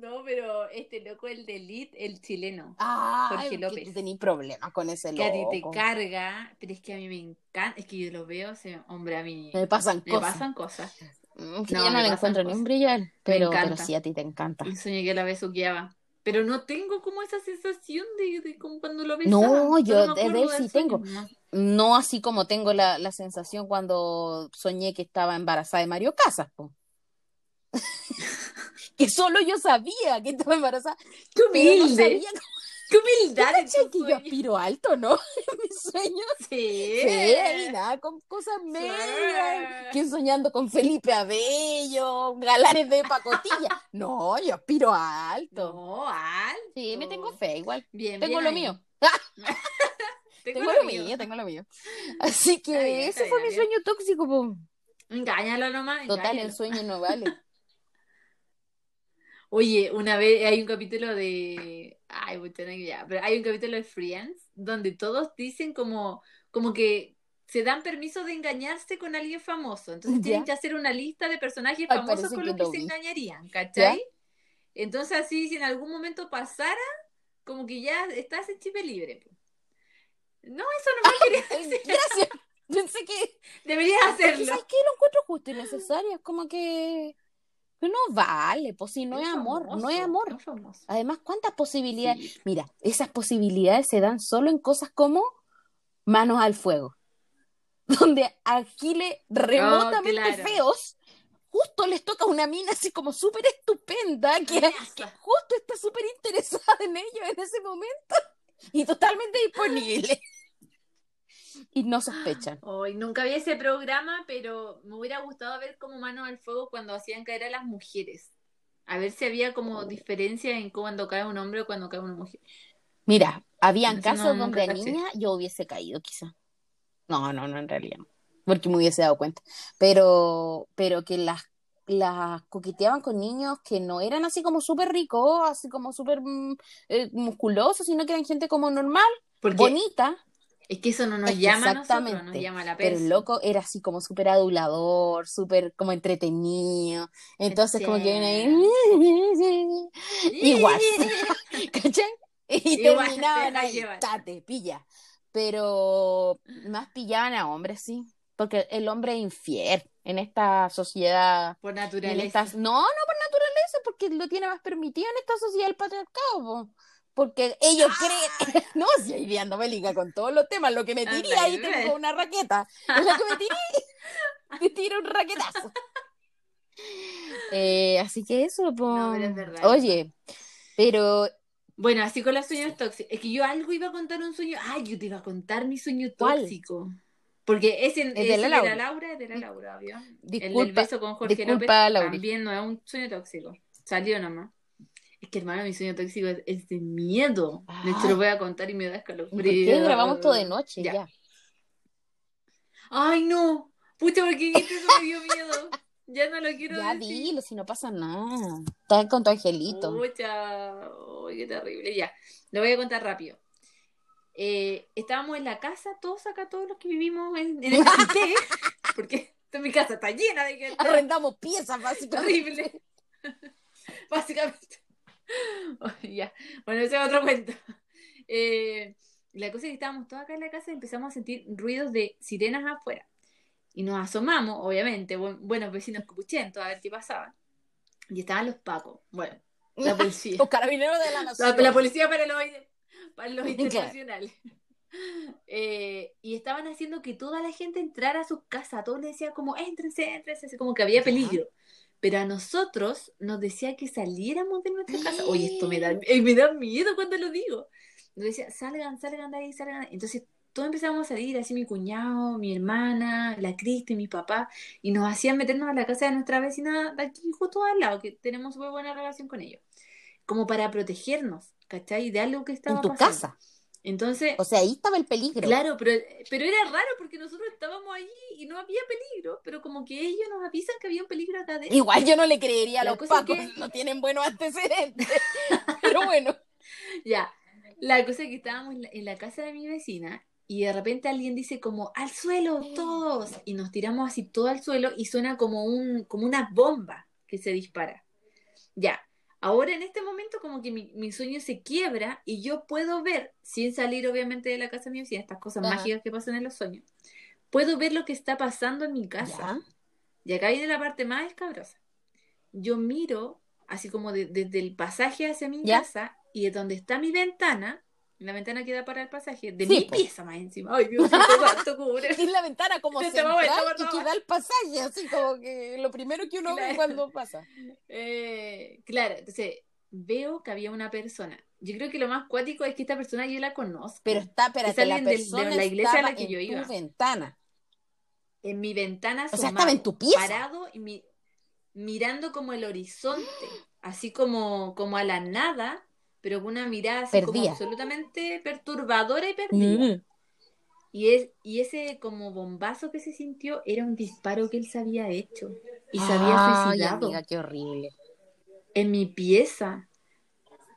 No, pero este loco, el de Elite, el chileno. Ay, Jorge que López. tenés problemas con ese Que a ti te loco. carga, pero es que a mí me encanta. Es que yo lo veo, se- hombre, a mí Me pasan me cosas. pasan cosas. Mm, que No, yo no me le encuentro ni cosas. un brillo pero, pero sí a ti te encanta. Y soñé que la besuqueaba. Pero no tengo como esa sensación de, de como cuando lo besaba. No, yo me de acuerdo él sí tengo. nomás. No así como tengo la, la sensación cuando soñé que estaba embarazada de Mario Casas, po. que solo yo sabía que estaba embarazada, ¡Qué no humilde! ¡Qué humildad en ¿Cachai tu que yo aspiro alto, ¿no? En mis sueños. Sí. Sí, nada, con cosas medias. Que soñando con Felipe Abello, galanes de pacotilla. No, yo aspiro alto. No, alto. Sí, me tengo fe igual. Bien, Tengo bien lo ahí. mío. Tengo, Tengo lo mío, tengo lo mío. Así que bien, ese fue mi sueño tóxico, po. Engáñalo nomás. Total, engáñalo. el sueño no vale. Oye, una vez hay un capítulo de. Ay, puta, no hay idea, pero hay un capítulo de Friends donde todos dicen como, como que se dan permiso de engañarse con alguien famoso. Entonces Ya. tienen que hacer una lista de personajes Ay, famosos con que los que lo se vi. engañarían, ¿cachai? Entonces así, si en algún momento pasara, como que ya estás en chip libre. No, eso no me quería decir. Gracias. Pensé que. Deberías hacerlo. ¿Sabes qué? Lo encuentro justo y necesario. Es como que. Que no vale, pues si no es amor, no es amor. es. Además, ¿cuántas posibilidades? Sí. Mira, esas posibilidades se dan solo en cosas como manos al fuego, donde a giles remotamente Oh, claro. feos, justo les toca una mina así como súper estupenda, que, que justo está súper interesada en ellos en ese momento y totalmente disponible. Y no sospechan. Hoy nunca vi ese programa, pero me hubiera gustado ver como manos al fuego cuando hacían caer a las mujeres. A ver si había como diferencia en cuando cae un hombre o cuando cae una mujer. Mira, habían Eso no- casos nunca donde a niña yo hubiese caído, quizá. No, no, no, en realidad no. Porque me hubiese dado cuenta. Pero, pero que las, las coqueteaban con niños que no eran así como súper ricos, así como súper mm, eh, musculosos, sino que eran gente como normal, Porque bonita. Es que eso no nos Es llama a nosotros, nos exactamente. llama la Pero el loco era así como súper adulador, súper como entretenido. Entonces, como que viene ahí. Igual. ¿Cachai? Y Igual te terminaban dejas ahí, tate, pilla. Pero más pillaban a hombres, sí. Porque el hombre es infiel en esta sociedad. Por en naturaleza. estas- No, no por naturaleza, porque lo tiene más permitido en esta sociedad del patriarcado. po. Porque ellos creen. No, si hoy día ando con todos los temas. Lo que me tiré ahí tengo una raqueta. Es lo que me tiré. Me tiro un raquetazo. Eh, así que eso, po. No, pero es verdad, es Oye, pero Bueno, así con los sueños tóxicos. Es que yo algo iba a contar un sueño. Ay, yo te iba a contar mi sueño ¿Cuál? tóxico. Porque ese, de ese la de Laura. la Laura es de la Laura, obvio. El del disculpa, beso con Jorge disculpa, López Lauri. también no es un sueño tóxico. Salió nomás. Es que hermano, mi sueño tóxico es, es de miedo. De hecho, lo voy a contar y me da ¿y ¿por escalofrío. qué grabamos todo de noche? Ya. Ya. Ay, no. Pucha, porque eso me dio miedo. Ya no lo quiero Ya decir. dilo, si no pasa nada. Estás con tu angelito. Pucha, ay, qué terrible. Ya, lo voy a contar rápido. Eh, estábamos en la casa, todos acá, todos los que vivimos en, en el comité, porque esta- mi casa está llena de gente. Arrendamos piezas, básicamente. Terrible. Básicamente. Ya. Bueno, ese es otro cuento. Eh, la cosa es que estábamos todos acá en la casa y empezamos a sentir ruidos de sirenas afuera. Y nos asomamos, obviamente, bu- buenos vecinos capuchentos, a ver qué pasaba. y estaban los pacos. Bueno, la policía. Los carabineros de la nación. la policía para los, para los internacionales. Eh, y estaban haciendo que toda la gente entrara a sus casas. Todos les decía como, éntrense, éntrense, como que había peligro. Pero a nosotros nos decía que saliéramos de nuestra casa. Oye, esto me da, eh, me da miedo cuando lo digo. Nos decía, salgan, salgan de ahí, salgan. de ahí". Entonces todos empezamos a salir, así mi cuñado, mi hermana, la Cristi, mi papá, y nos hacían meternos a la casa de nuestra vecina de aquí justo al lado, que tenemos súper buena relación con ellos. Como para protegernos, ¿cachai? De algo que estaba En tu pasando. casa. Entonces, O sea, ahí estaba el peligro. claro, pero, pero era raro porque nosotros estábamos allí y no había peligro, pero como que ellos nos avisan que había un peligro acá adentro. Igual yo no le creería a los pacos, que- no tienen buenos antecedentes. Pero bueno. Ya, la cosa es que estábamos en la, en la casa de mi vecina y de repente alguien dice como al suelo todos y nos tiramos así todo al suelo y suena como un como una bomba que se dispara. Ya, ahora en este momento como que mi, mi sueño se quiebra y yo puedo ver, sin salir obviamente de la casa de mi vecina, estas cosas Ajá. mágicas que pasan en los sueños, puedo ver lo que está pasando en mi casa. Ya. Y acá viene la parte más escabrosa. Yo miro, así como de- desde el pasaje hacia mi ¿Ya? casa, y de donde está mi ventana, la ventana que da para el pasaje, de Sí, mi po. pieza más encima. Ay, Dios cuánto cubre. Es la ventana como Te central y que da el pasaje, así como que lo primero que uno ve cuando pasa. Eh, claro, entonces veo que había una persona. Yo creo que lo más cuático es que esta persona yo la conozco. Pero está, espérate, Es la de la iglesia a la que en yo tu iba. ventana. en mi ventana O sea, estaba en tu pieza. parado y mi- mirando como el horizonte, así como, como a la nada, pero con una mirada así como absolutamente perturbadora y perdida. Mm. Y, es, y ese como bombazo que se sintió era un disparo que él se había hecho y se había Ay, suicidado amiga, qué horrible. en mi pieza.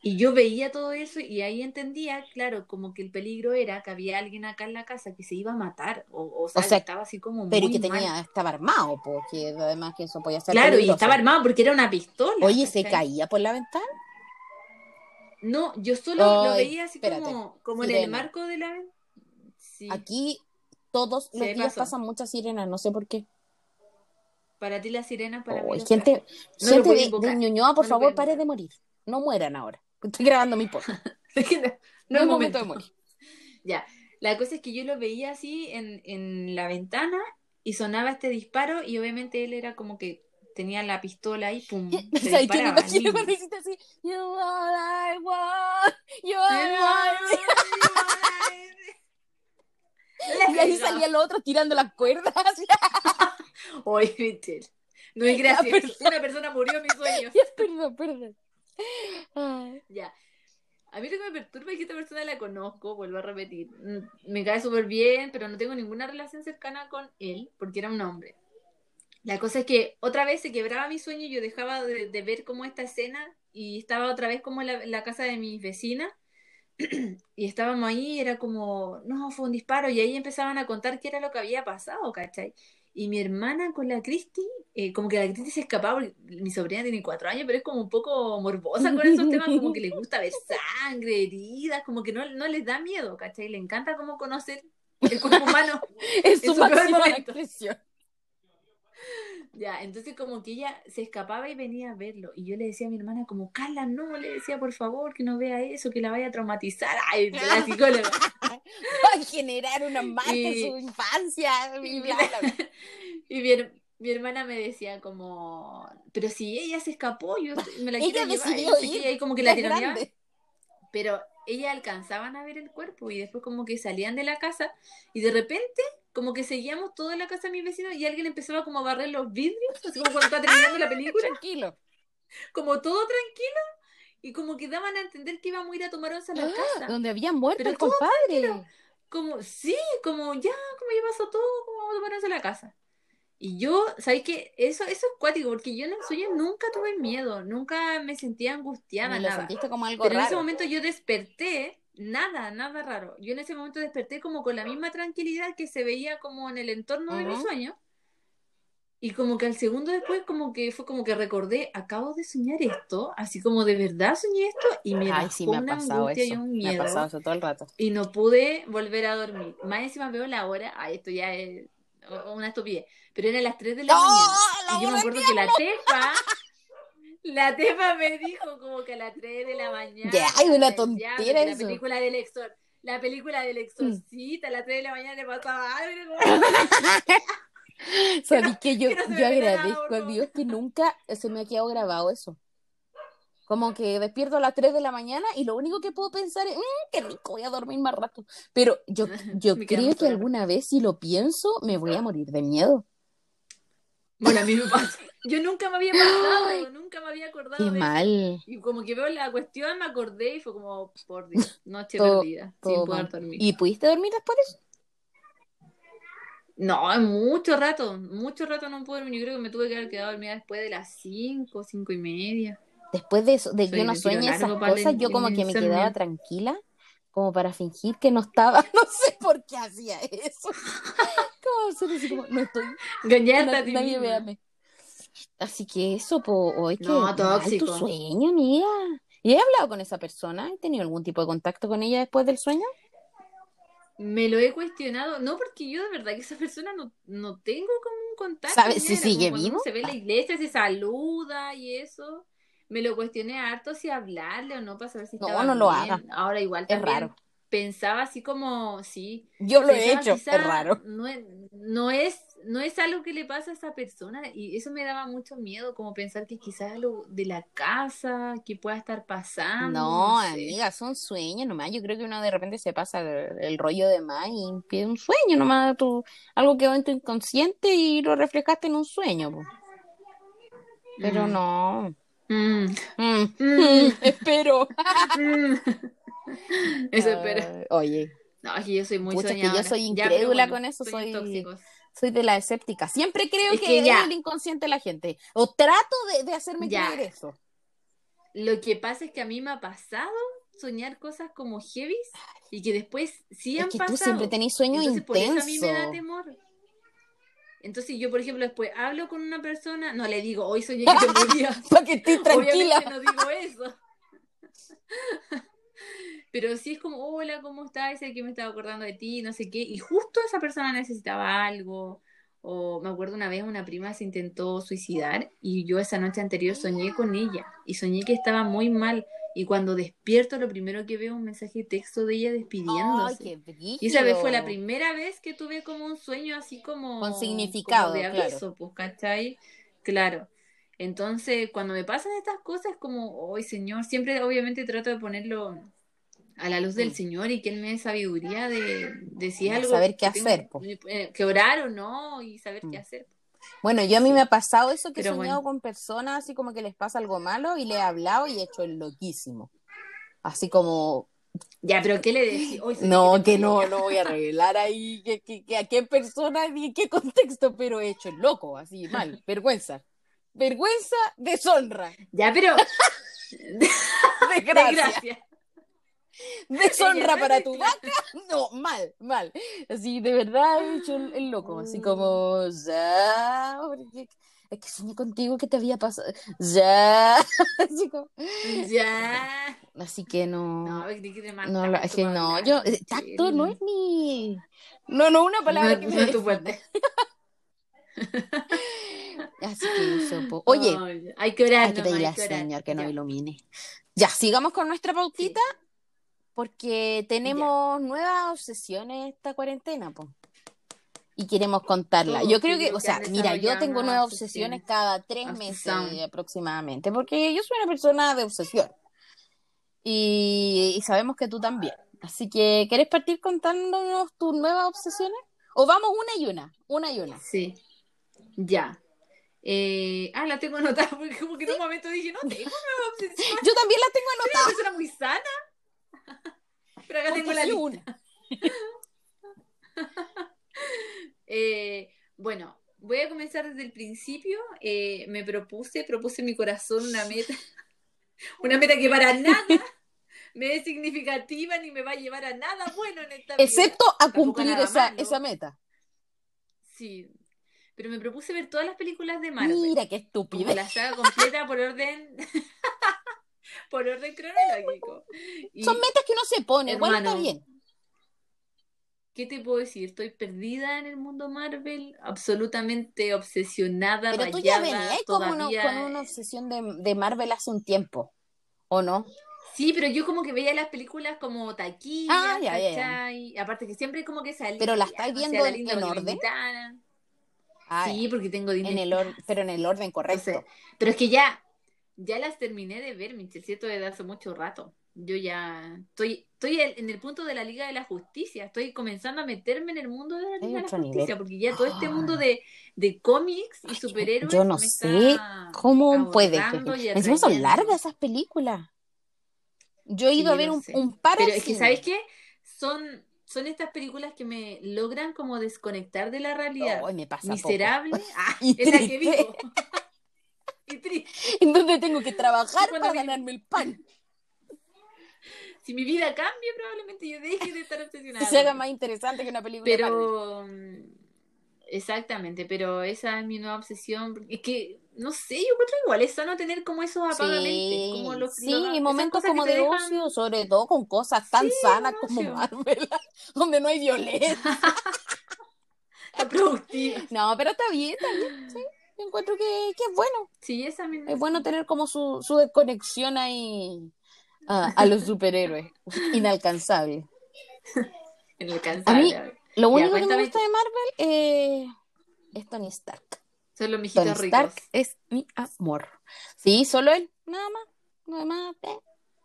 Y yo veía todo eso y ahí entendía, claro, como que el peligro era que había alguien acá en la casa que se iba a matar, o, o sea, O sea, estaba así como Pero muy que mal. tenía, estaba armado, porque además que eso podía ser Claro, y estaba armado porque era una pistola. Oye, ¿se caía por la ventana? No, yo solo lo veía así espérate. como, como en el marco de la. Sí, Aquí todos los días pasan muchas sirenas, no sé por qué. para ti la sirena, para Oh, mí gente. No gente de, Ñuñoa, por No favor, pare de morir. No mueran ahora. Estoy grabando mi podcast. no, es momento. de morir. Ya, la cosa es que yo lo veía así en, en la ventana y sonaba este disparo y obviamente él era como que tenía la pistola ahí, pum, se ¿Sabes qué me disparaba al imagino cuando hiciste así? You are I want, you are I- Y ahí salía el otro tirando las cuerdas. Oye, Michelle, no es perdón. Una persona murió en mis sueños. Ya, perdón, perdón. Ay. Ya. A mí lo que me perturba es que esta persona la conozco, vuelvo a repetir. Mm, Me cae súper bien, pero no tengo ninguna relación cercana con él, porque era un hombre. La cosa es que otra vez se quebraba mi sueño y yo dejaba de, de ver como esta escena y estaba otra vez como en la, casa de mis vecinas y estábamos ahí y era como, no, fue un disparo y ahí empezaban a contar qué era lo que había pasado, ¿cachai? Y mi hermana con la Cristi, eh, como que la Cristi se escapaba, porque mi sobrina tiene cuatro años, pero es como un poco morbosa con esos temas, como que le gusta ver sangre, heridas, como que no, no les da miedo, ¿cachai? Le encanta como conocer el cuerpo humano. Es En su su máxima expresión. Ya, entonces como que ella se escapaba y venía a verlo. Y yo le decía a mi hermana como, Carla, no, le decía, por favor, que no vea eso, que la vaya a traumatizar. Ay, la psicóloga. Va a generar una marca en su infancia. Y bla, bla, bla. Y mi, her- mi hermana me decía como, pero si ella se escapó, yo me la quiero Ella llevar. decidió ir, y ahí como que la grande. Pero ella alcanzaban a ver el cuerpo y después como que salían de la casa y de repente como que seguíamos toda la casa de mi vecino y alguien empezaba como a barrer los vidrios, así como cuando está terminando la película, Tranquilo. como todo tranquilo y como que daban a entender que íbamos a ir a tomar once a la casa. Donde había muerto Pero el compadre. Como, sí, como ya, como ya pasó todo, como vamos a tomar once a la casa. Y yo, ¿sabes qué? Eso, eso es cuático, porque yo en el sueño nunca tuve miedo, nunca me sentía angustiada, Ni lo nada. sentiste como algo Pero en ese momento yo desperté, nada, nada raro. Yo en ese momento desperté como con la misma tranquilidad que se veía como en el entorno de mi sueño. Y como que al segundo después, como que fue como que recordé, acabo de soñar esto, así como de verdad soñé esto, y me Ay, sí, me ha pasado angustia y eso. un Me ha miedo. pasado eso todo el rato. Y no pude volver a dormir. Más encima veo la hora, ay, esto ya es una estupidez, pero eran las 3 de la ¡No! mañana. ¡La Y yo me acuerdo que la teja, La tema me dijo como que a las 3 de la mañana. Ya, hay una tontera porque La eso. película del exor, la película del exorcista, a las 3 de la mañana le pasaba algo. Sabes que yo, que no yo nada, agradezco a. Dios que nunca se me ha quedado grabado eso. Como que despierto a las 3 de la mañana y lo único que puedo pensar es, "Mm, qué rico, voy a dormir más rato. Pero yo, yo creo que alguna vez si lo pienso me voy a morir de miedo. Bueno, a mí me pasa. Yo nunca me había pasado, nunca me había acordado Qué de mal. Y como que veo la cuestión, me acordé y fue como, por Dios, noche Todo- perdida, todo sin poder mal. dormir. ¿Y pudiste dormir después de eso? No, mucho rato, mucho rato no pude dormir. Yo creo que me tuve que haber quedado dormida después de las 5, 5 y media. Después de eso, de que uno sueña esas cosas, el- yo como que me quedaba tranquila, como para fingir que no estaba. No sé por qué hacía eso. Hacer así como, no estoy, Engañarte na- a ti nadie misma. véame. Así que eso, po, hoy que No, mal tóxico. tu sueño, amiga. ¿Y he hablado con esa persona? ¿He tenido algún tipo de contacto con ella después del sueño? Me lo he cuestionado, no porque yo de verdad que esa persona no, no tengo como un contacto. ¿Sabes si sigue vivo? Se ve en la iglesia, se saluda y eso. Me lo cuestioné harto si hablarle o no para saber si No, estaba no lo bien. haga. Ahora igual Es también raro. Pensaba así como, sí, Yo lo he hecho, es raro. No es, no es, no es algo que le pasa a esa persona y eso me daba mucho miedo, como pensar que quizás algo de la casa que pueda estar pasando. No, sé. amiga, son sueños nomás. Yo creo que uno de repente se pasa el, el rollo de más y pide un sueño nomás. Tú, algo quedó en tu inconsciente y lo reflejaste en un sueño. po. Pero Mm. no. Mm, Mm. mm, espero. Eso espero. Ay, oye, No, es que yo soy muy Pucha, es que soñadora. yo soy Ya, incrédula bueno, con eso, soy- tóxicos. soy de la escéptica. Siempre creo Es que, que es ya. el inconsciente de la gente. O trato de, de hacerme Ya. creer eso. Lo que pasa es que a mí me ha pasado soñar cosas como heavy y que después sí Es han que pasado. tú siempre tenés sueños Entonces, por eso a mí me da temor. Entonces, yo, por ejemplo, después hablo con una persona, no le digo, hoy soñé que te morías. Para que estés tranquila. Obviamente no digo eso. Pero sí es como, hola, ¿cómo estás? Sé que me estaba acordando de ti, no sé qué. Y justo esa persona necesitaba algo. O me acuerdo una vez una prima se intentó suicidar y yo esa noche anterior soñé con ella y soñé que estaba muy mal. Y cuando despierto, lo primero que veo es un mensaje de texto de ella Ay, despidiéndose. qué brígido. Y esa vez fue la primera vez que tuve como un sueño así como... Con significado, como de claro. aviso, pues, ¿cachai? Claro. Entonces, cuando me pasan estas cosas, como, hoy Señor, siempre obviamente trato de ponerlo a la luz del Mm. Señor y que Él me dé sabiduría de, de si es De algo saber qué que hacer, eh, que orar o no y saber Mm. qué hacer. Bueno, yo a mí me ha pasado eso que he soñado bueno. con personas así como que les pasa algo malo y le he hablado y he hecho el loquísimo. Así como, Ya, pero ¿qué le decís? No, que no, no voy a revelar ahí que, que- que a qué persona ni en qué contexto, pero he hecho el loco, así mal, vergüenza. Vergüenza, deshonra, Ya, pero... desgracia. Desgracia. Deshonra para tu vaca, no, mal, mal. Así, de verdad he hecho el, el loco, así como, ya, porque es que soñé contigo que te había pasado, ya, así como, Ya. así que no, No, es que te no, es que no, yo, eh, tacto tacto no es mi, no, no, una palabra No, que no me es tu fuerte. Así que eso. Oye, Ay, hay que orar, hay que pedirle al. Señor que nos ilumine. Ya, sigamos con nuestra pautita, porque tenemos nuevas obsesiones esta cuarentena, po. Y queremos contarla. Todos, Yo creo que, o sea, mira, yo tengo nuevas nuevas obsesiones. obsesiones cada tres meses aproximadamente, porque yo soy una persona de obsesión. Y, y sabemos que tú también. Así que, ¿quieres partir contándonos tus nuevas obsesiones? ¿O vamos una y una? Una y una. Sí, ya. Eh, ah, la tengo anotada porque como que en un momento dije, no tengo nueva obsesión. Yo también la tengo Soy anotada. una persona muy sana. Pero acá tengo la soy lista. una. Eh, bueno, voy a comenzar desde el principio. Eh, me propuse, propuse en mi corazón una meta, una meta que para nada me es significativa ni me va a llevar a nada bueno en esta vida. Excepto a Tampoco cumplir esa, malo. esa meta. Sí, pero me propuse ver todas las películas de Marvel. Mira qué estúpida. la saga completa por orden por orden cronológico. Y- Son metas que uno se pone, igual está Hermano. bien. ¿qué te puedo decir? Estoy perdida en el mundo Marvel, absolutamente obsesionada, Pero tú ya rayada, venías como uno- todavía. con una obsesión de, de Marvel hace un tiempo, ¿o no? Sí, pero yo como que veía las películas como taquillas, Ah, ya, ya. Aparte que siempre como que salía. Pero la estáis no sé, viendo a la en- orden. Ah, Sí, porque tengo Disney en el or- pero en el orden correcto. Pero es que ya, ya las terminé de ver, Michelle, ¿cierto? Desde hace mucho rato. Yo ya estoy, estoy en el punto de la Liga de la Justicia. Estoy comenzando a meterme en el mundo de la Liga de la Justicia, nivel. porque ya todo este Ah. mundo de, de cómics y superhéroes. yo no me sé está ¿Cómo puede? Encima son largas esas películas. Yo he ido Sí, a ver un, un par Pero es que. ¿sabes qué? Son, son estas películas que me logran como desconectar de la realidad. Me pasa poco. Miserable. Ah, Y es la que triste. Triste. En donde tengo que trabajar Cuando para ganarme el pan. Si mi vida cambia, probablemente yo deje de estar obsesionada. Que se haga más interesante que una película Marvel. Pero mm, exactamente, pero esa es mi nueva obsesión. Es que, no sé, yo encuentro igual, es sano tener como esos apagamentos, Sí, como los, sí, los- esas momentos como de dejan- ocio, sobre todo con cosas tan Sí, sanas como. Marvel, donde no hay violencia. Está productiva. No, pero está bien, está bien, sí. Yo encuentro que, que es bueno. Sí, esa misma. Es bueno tener como su, su desconexión ahí a, a los superhéroes. Inalcanzable. Inalcanzable. A mí- Lo Ya, único que me gusta de Marvel eh, es Tony Stark. Son los mijitos Tony ricos. Stark es mi amor. Sí, solo él, nada más. Lo demás, eh.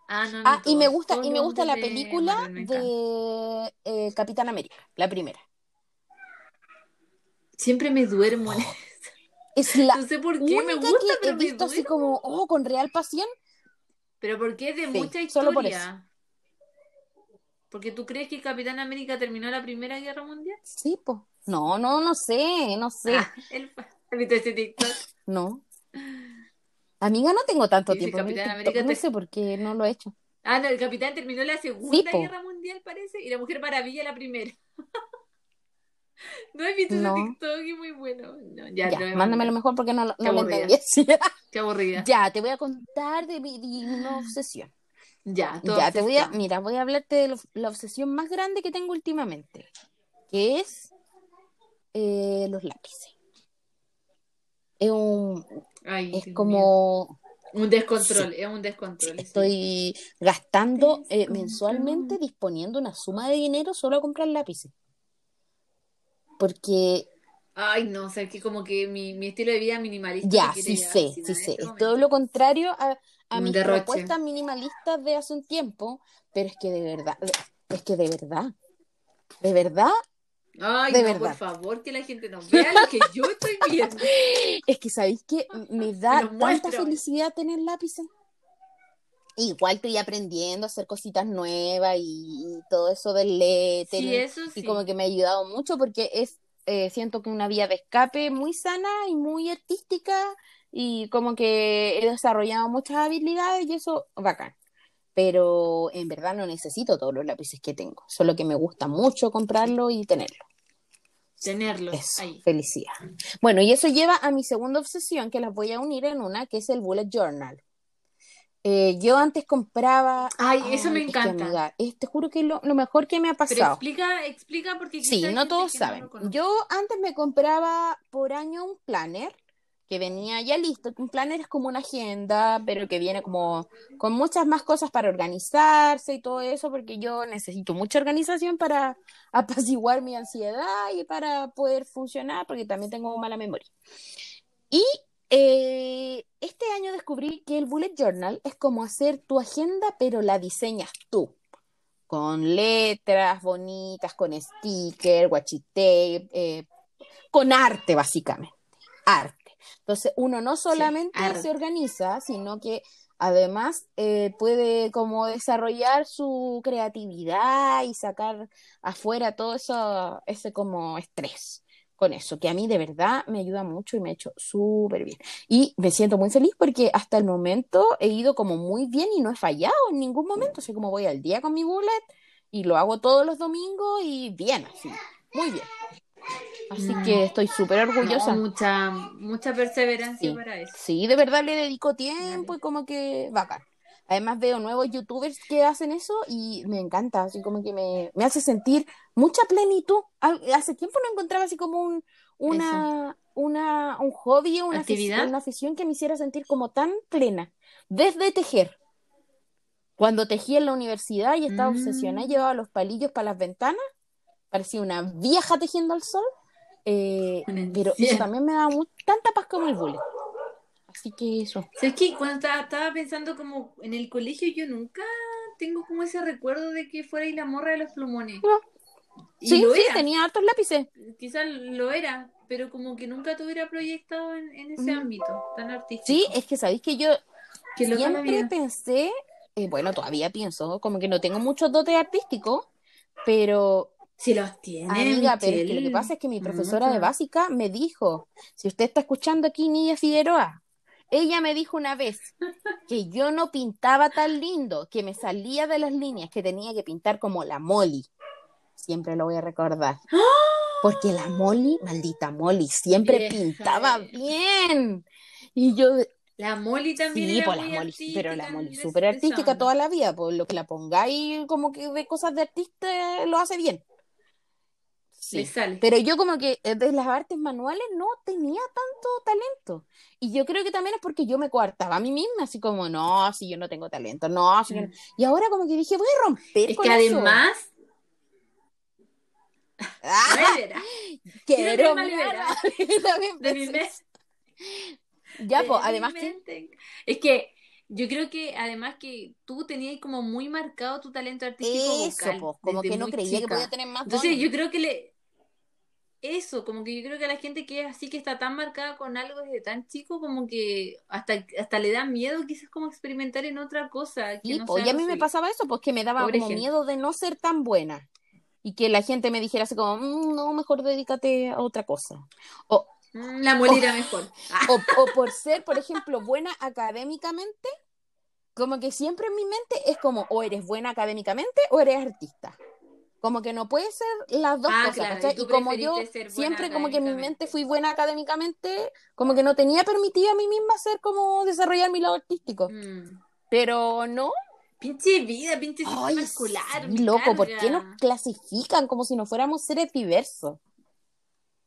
Ah, no, no, Ah, y me gusta, y me gusta la película de eh, Capitán América, la primera. Siempre me duermo en eso. Es la No sé por qué única me gusta, que he pero me visto así como, oh, con real pasión. Pero ¿por qué es de Sí, mucha solo por historia? Porque tú crees que Capitán América terminó la Primera Guerra Mundial? Sí, pues. No, no, no sé, no sé. Ah, él fue- ¿Has visto ese TikTok? No. Amiga, no tengo tanto Dice tiempo. Capitán TikTok, América No te- sé por qué no lo he hecho. Ah, no, el Capitán terminó la Segunda po. Guerra Mundial, parece, y la Mujer Maravilla la Primera. ¿No has visto No. ese TikTok? Es muy bueno. No, ya, Ya, lo mándamelo mejor porque no, Qué no lo entendí. Qué aburrida. Ya, te voy a contar de mi, de una obsesión. Ya, Ya, te voy a, mira, voy a hablarte de lo- la obsesión más grande que tengo últimamente, que es eh, los lápices. Es un, Ay, es mío. como Un descontrol, es un descontrol. sí. estoy gastando eh, mensualmente disponiendo una suma de dinero solo a comprar lápices. Porque Ay, no, o sea, que como que mi, mi estilo de vida minimalista ya, sí sé, sí sé, este es todo lo contrario a, a mis derroche. propuestas minimalistas de hace un tiempo, pero es que de verdad, es que de verdad, de verdad, Ay, de no, verdad. por favor, que la gente no vea lo que yo estoy viendo. Es que sabéis que me da tanta felicidad tener lápices. Igual estoy aprendiendo a hacer cositas nuevas y, y todo eso del lettering. Sí, eso Y como que me ha ayudado mucho porque es, eh, siento que una vía de escape muy sana y muy artística y como que he desarrollado muchas habilidades y eso, bacán. Pero en verdad no necesito todos los lápices que tengo, solo que me gusta mucho comprarlo y tenerlo. Tenerlos Eso, ahí. felicidad. Bueno, y eso lleva a mi segunda obsesión, que las voy a unir en una, que es el bullet journal. Eh, yo antes compraba... Ay, eso me encanta. amiga, es- te juro que es lo, lo mejor que me ha Pero pasado. explica, explica porque Sí, no todos no saben. conoce. Yo antes me compraba por año un planner que venía ya listo. Un planner es como una agenda, pero que viene como con muchas más cosas para organizarse y todo eso, porque yo necesito mucha organización para apaciguar mi ansiedad y para poder funcionar, porque también tengo mala memoria. Y eh, este año descubrí que el bullet journal es como hacer tu agenda, pero la diseñas tú. Con letras bonitas, con sticker, washi tape, eh, con arte básicamente, arte. Entonces uno no solamente se organiza, sino que además eh, puede como desarrollar su creatividad y sacar afuera todo eso, ese como estrés con eso, que a mí de verdad me ayuda mucho y me ha hecho súper bien. Y me siento muy feliz porque hasta el momento he ido como muy bien y no he fallado en ningún momento. Así como voy al día con mi bullet y lo hago todos los domingos y bien, así, muy bien. Así Mm. que estoy súper orgullosa. No, mucha, mucha perseverancia Sí. para eso. Sí, de verdad le dedico tiempo y como que bacán. Además veo nuevos youtubers que hacen eso y me encanta, así como que me, me hace sentir mucha plenitud. Ha- Hace tiempo no encontraba así como un, una, una, un hobby, una ¿Actividad? afición, una afición que me hiciera sentir como tan plena. Desde tejer. Cuando tejí en la universidad y estaba Mm. obsesionada, llevaba los palillos para las ventanas, parecía una vieja tejiendo al sol, eh, pero eso también me daba mu- tanta paz como el bullying. Así que eso. ¿Sabes qué? Cuando estaba, estaba pensando como en el colegio, yo nunca tengo como ese recuerdo de que fuera ahí la morra de los plumones. No. Y Sí, lo sí, era, tenía hartos lápices. quizás lo era, pero como que nunca te hubiera proyectado en, en ese Mm. ámbito tan artístico. Sí, es que sabéis que yo que siempre pensé, eh, bueno, todavía pienso, como que no tengo muchos dotes artísticos, pero Si los tiene, amiga, pero es que lo que pasa es que mi profesora de básica me dijo, si usted está escuchando aquí, Niña Figueroa, ella me dijo una vez que yo no pintaba tan lindo, que me salía de las líneas, que tenía que pintar como la Molly. Siempre lo voy a recordar. Porque la Molly, maldita Molly, siempre Vieja. pintaba bien. Y yo, La Molly también Sí, era pues la Molly, pero la Molly súper artística toda la vida, por lo que la pongáis como que de cosas de artista lo hace bien. Sí, sale. pero yo como que eh, de las artes manuales no tenía tanto talento. Y yo creo que también es porque yo me coartaba a mí misma, así como, no, si yo no tengo talento, no, si yo no-". Y ahora como que dije, voy a romper Es con que eso. además, ¡Ah! Rivera, ¡Qué Quiero de mi. Ya, pues, además que... Es que yo creo que además que tú tenías como muy marcado tu talento artístico Eso, vocal. pues, como que no creía que podía tener más Entonces dones. yo creo que le... Eso, como que yo creo que a la gente que es así, que está tan marcada con algo desde tan chico, como que hasta, hasta le da miedo quizás como experimentar en otra cosa. Que Sí, no pues, sea y a mí me pasaba eso, pues que me daba Pobre como gente. miedo de no ser tan buena. Y que la gente me dijera así como, "Mm, no, mejor dedícate a otra cosa. O, Mm, La Molly era mejor. O, o por ser, por ejemplo, buena académicamente, como que siempre en mi mente es como, o eres buena académicamente o eres artista. Como que no puede ser las dos Ah, cosas, y como yo siempre como que en mi mente fui buena académicamente, como que no tenía permitido a mí misma ser como desarrollar mi lado artístico. mm. Pero no, Pinche vida, pinche Ay, escolar. sí, loco, ¿por qué nos clasifican como si no fuéramos seres diversos?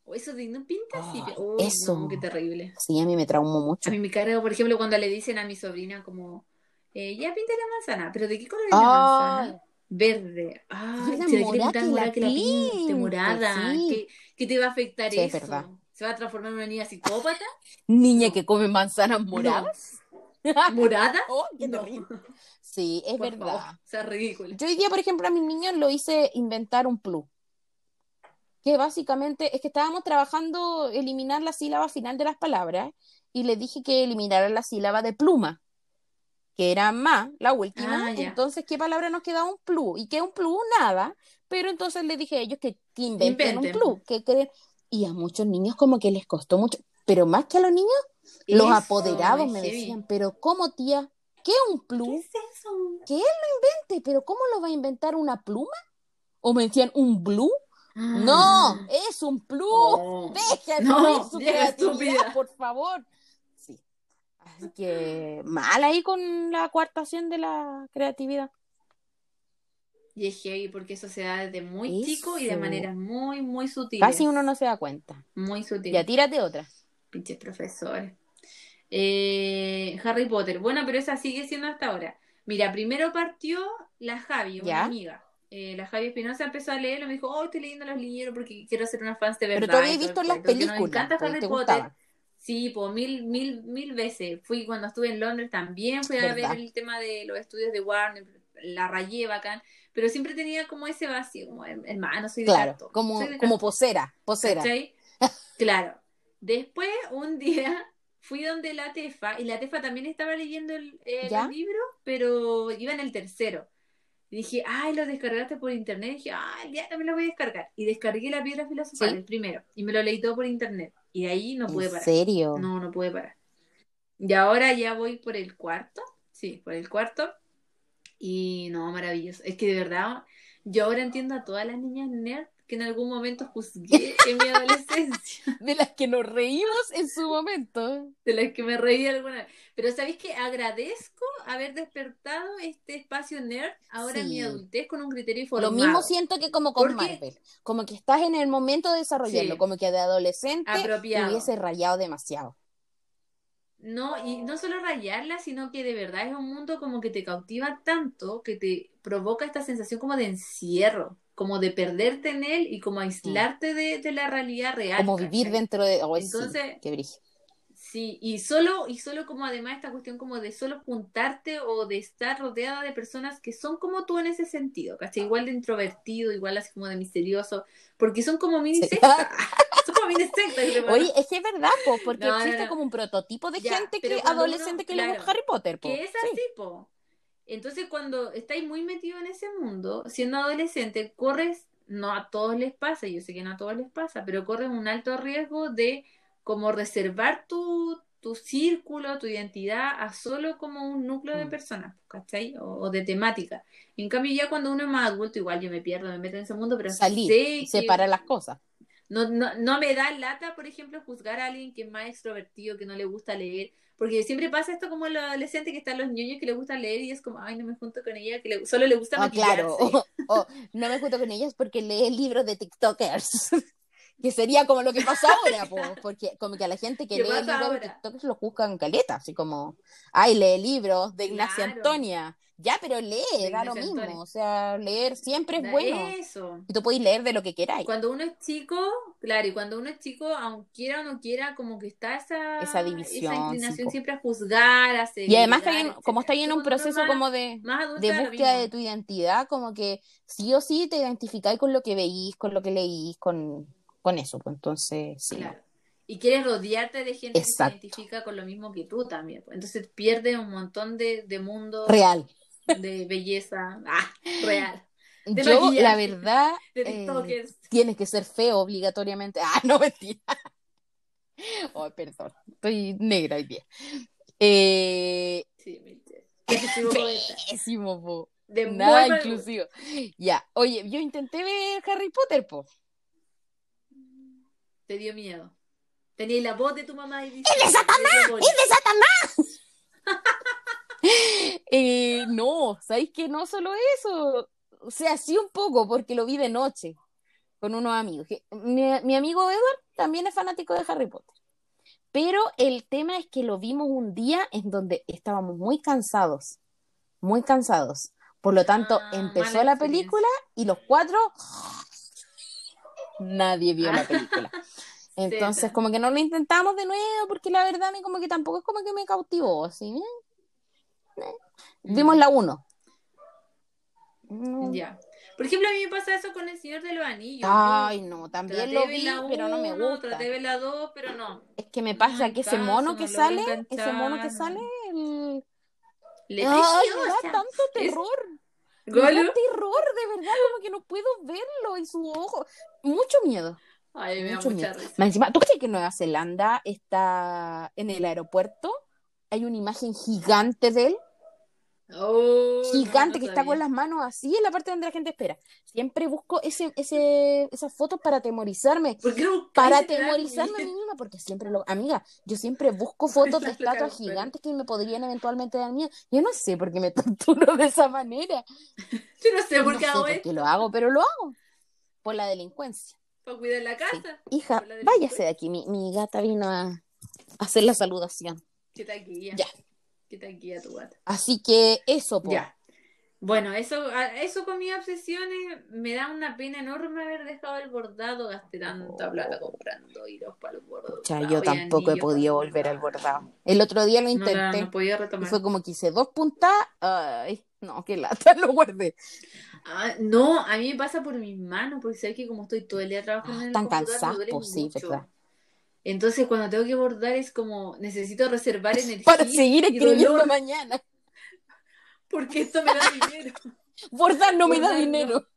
O eso de no pinta así. Ay, Uy, eso. no, qué terrible. Sí, a mí me traumó mucho. A mí me carga, por ejemplo, cuando le dicen a mi sobrina como, eh, ya pinta la manzana, pero ¿de qué color es la manzana? Verde. Si la quiere morada, pintar que la morada, que la pinte pinte, morada. sí. ¿Qué, qué te va a afectar Sí, es eso? verdad. ¿Se va a transformar en una niña psicópata? niña No. que come manzanas moradas. ¿Morada? Oh, qué No. Sí, es por verdad. favor, o sea, ridículo. Yo hoy día, por ejemplo, a mis niños lo hice inventar un plus. Que básicamente es que estábamos trabajando eliminar la sílaba final de las palabras y le dije que eliminaran la sílaba de pluma, que era más, la última. Ah. Entonces, ¿qué palabra nos quedaba un plus? ¿Y qué un plus? Nada. Pero entonces le dije a ellos que, que inventen un plus, que creen. Y a muchos niños como que les costó mucho, pero más que a los niños, los Eso, apoderados me heavy. decían, pero ¿cómo tía? ¿Qué un ¿Qué plus? es eso? que él lo invente, pero ¿cómo lo va a inventar una pluma? ¿O me decían un blue? No, es un plus. Oh. Deja de No, su creatividad, estúpida. por favor. Sí. Así que mal ahí con la coartación de la creatividad. Y es heavy porque eso se da desde muy chico y de Eso. maneras muy, muy sutiles. Casi uno no se da cuenta. Muy sutiles. Ya, tírate otra. Pinches profesores. Eh, Harry Potter. Bueno, pero esa sigue siendo hasta ahora. Mira, primero partió la Javi, una ¿Ya? amiga. Eh, la Javi Espinosa empezó a leerlo, me dijo, oh, estoy leyendo los libros porque quiero ser una fan de verdad. Pero tú habías y visto las películas, encanta pues, Harry te Potter. Sí, pues mil, mil, mil veces. Fui cuando estuve en Londres también, fui a ¿Verdad? ver el tema de los estudios de Warner, la rayé bacán, pero siempre tenía como ese vacío, como hermano, soy de Claro, como, soy de como canto". posera, posera. ¿Cachai? Claro. Después, un día, fui donde la Tefa, y la Tefa también estaba leyendo el, eh, libros, pero iba en el tercero. Y dije, ay, lo descargaste por internet. Y dije, ay, ya también lo voy a descargar. Y descargué la piedra filosofal, Sí. el primero, y me lo leí todo por internet. Y ahí no pude ¿En parar. serio? No, no pude parar. Y ahora ya voy por el cuarto. Sí, por el cuarto. Y no, maravilloso. Es que de verdad, yo ahora entiendo a todas las niñas nerd que en algún momento juzgué en mi adolescencia. De las que nos reímos en su momento. De las que me reí alguna vez. Pero ¿sabéis que agradezco haber despertado este espacio nerd ahora en mi adultez con un criterio Lo formado? mismo siento que como con Marvel. Como que estás en el momento de desarrollarlo. Sí. Como que de adolescente Apropiado. hubiese rayado demasiado. No, y no solo rayarla, sino que de verdad es un mundo como que te cautiva tanto que te provoca esta sensación como de encierro, como de perderte en él y como aislarte de, de la realidad real. Como vivir dentro de. Sí, Entonces- qué brillo. Sí, y solo, y solo como además esta cuestión como de solo juntarte o de estar rodeada de personas que son como tú en ese sentido, ¿cachai? Igual de introvertido, igual así como de misterioso, porque son como mini Sí. Te Oye, es que es verdad, po, porque No, existe no. como un prototipo de Ya, gente que adolescente uno- que le gusta Harry Potter, po. que es Sí. así, po. Entonces, cuando estáis muy metido en ese mundo, siendo adolescente, corres, no a todos les pasa, yo sé que no a todos les pasa, pero corres un alto riesgo de como reservar tu, tu círculo, tu identidad a solo como un núcleo de Mm. personas, ¿cachai? O, o de temática. En cambio, ya cuando uno es más adulto, igual yo me pierdo, me meto en ese mundo, pero Salir, sé que separar las cosas. No, no, no me da lata, por ejemplo, juzgar a alguien que es más extrovertido, que no le gusta leer, porque siempre pasa esto como en los adolescentes que están los niños que les gusta leer y es como, ay, no me junto con ella, que le- solo le gusta maquillarse. claro. O, o, no me junto con ellas porque lee libros de TikTokers. que sería como lo que pasa ahora, po, porque como que a la gente que ¿Qué lee libros de? TikTokers lo juzgan caleta, así como, ay, lee libros de Ignacia Claro. Antonia. Ya, pero lee, De da lo mismo. O sea, leer siempre es Da bueno. Eso. Y tú podéis leer de lo que queráis. Cuando uno es chico, claro, y cuando uno es chico, aunque quiera o no quiera, como que está esa, Esa división, esa inclinación siempre a juzgar, a Y además, está segregar, en- como está ahí en un proceso más- como de, de búsqueda de tu identidad, como que sí o sí te identificáis con lo que veís, con lo que leís, con, con eso. Pues entonces, sí. Claro. Y quieres rodearte de gente Exacto. que se identifica con lo mismo que tú también. pues. Entonces pierdes un montón de, de mundo, Real. De belleza. Ah, real. De Yo, maquillaje, la verdad, eh, tienes que ser feo obligatoriamente. Ah, no, mentira. Oh, perdón. Estoy negra hoy día. Eh, Sí, me entiendes. Exclusivo comentario. pésimo, po. De Nada mal inclusivo. Ya, oye, yo intenté ver Harry Potter, po. Te dio miedo. Tenías la voz de tu mamá y ¡Es de Satanás! ¡Es de Satanás! Eh, no, ¿sabéis que no solo eso? O sea, sí un poco, porque lo vi de noche con unos amigos. Mi, mi amigo Edward también es fanático de Harry Potter. Pero el tema es que lo vimos un día en donde estábamos muy cansados, muy cansados. Por lo tanto, Ah, empezó la película y los cuatro, nadie vio la película. Entonces, como que no lo intentamos de nuevo, porque la verdad a mí como que tampoco es como que me cautivó, así. ¿Eh? Vimos la 1. Ya. Por ejemplo, a mí me pasa eso con El Señor de los Anillos. Ay, no, también traté lo vi, la pero no me uno, gusta. Traté de ver la 2, pero no. Es que me No pasa hay que ese mono no que sale, ese mono que no. sale, el... Le Ay, me da tanto Es- terror. Me da terror, de verdad, como que no puedo verlo y su ojo. Mucho miedo. Ay, me da Mucho mucha miedo. risa. Más encima, ¿tú crees que Nueva Zelanda está en el aeropuerto? Hay una imagen gigante de él, Oh, no, gigante, no que está con las manos así en la parte donde la gente espera. Siempre busco ese, ese, esas fotos para atemorizarme. ¿Por qué no Para atemorizarme a mí misma, porque siempre lo. Amiga, yo siempre busco fotos de estatuas gigantes que me podrían eventualmente dar miedo. Yo no sé por qué me torturo de esa manera. Yo no sé por No qué sé hago por esto. qué lo hago, pero lo hago. Por la delincuencia. Para cuidar la Sí. casa. Hija, Por váyase de aquí. Mi, mi gata vino a hacer la saludación. ¿Qué tal guía? Ya. ¿Qué tal guía tu gata? Así que eso, po. Ya. Bueno, eso, eso con mis obsesiones me da una pena enorme haber dejado el bordado, gasté tanta plata comprando hilos para el bordado. Oh. Cha, yo tampoco he podido volver al bordado. El otro día lo No, intenté. no, no podía y retomar. fue como que hice dos puntas. Ay, no, qué lata, lo guardé. Ah, no, a mí me pasa por mis manos, porque sabes que como estoy todo el día trabajando en el Tan pues sí, mucho. verdad. Entonces cuando tengo que bordar es como necesito reservar energía Para seguir escribiendo mañana. porque esto me da dinero. Bordar no me da no. dinero.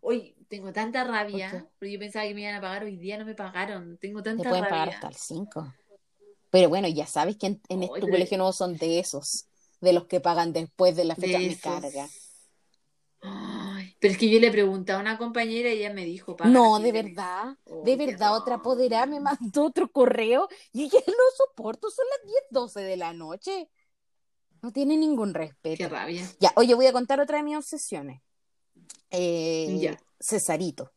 Hoy tengo tanta rabia, ¿Por porque yo pensaba que me iban a pagar hoy día, no me pagaron. Tengo Te tanta pueden rabia. pagar hasta el 5. Pero bueno, ya sabes que en, en pero- colegio no son de esos, de los que pagan después de la fecha. De Me carga. Pero es que yo le pregunté a una compañera y ella me dijo, "Paga No, de 15 verdad. Oh, De qué verdad, otra poderá me mandó otro correo y ya no soporto, son las 10, 12 de la noche. No tiene ningún Qué respeto. rabia. Ya, oye, voy a contar otra de mis obsesiones. Eh, Ya. Cesarito.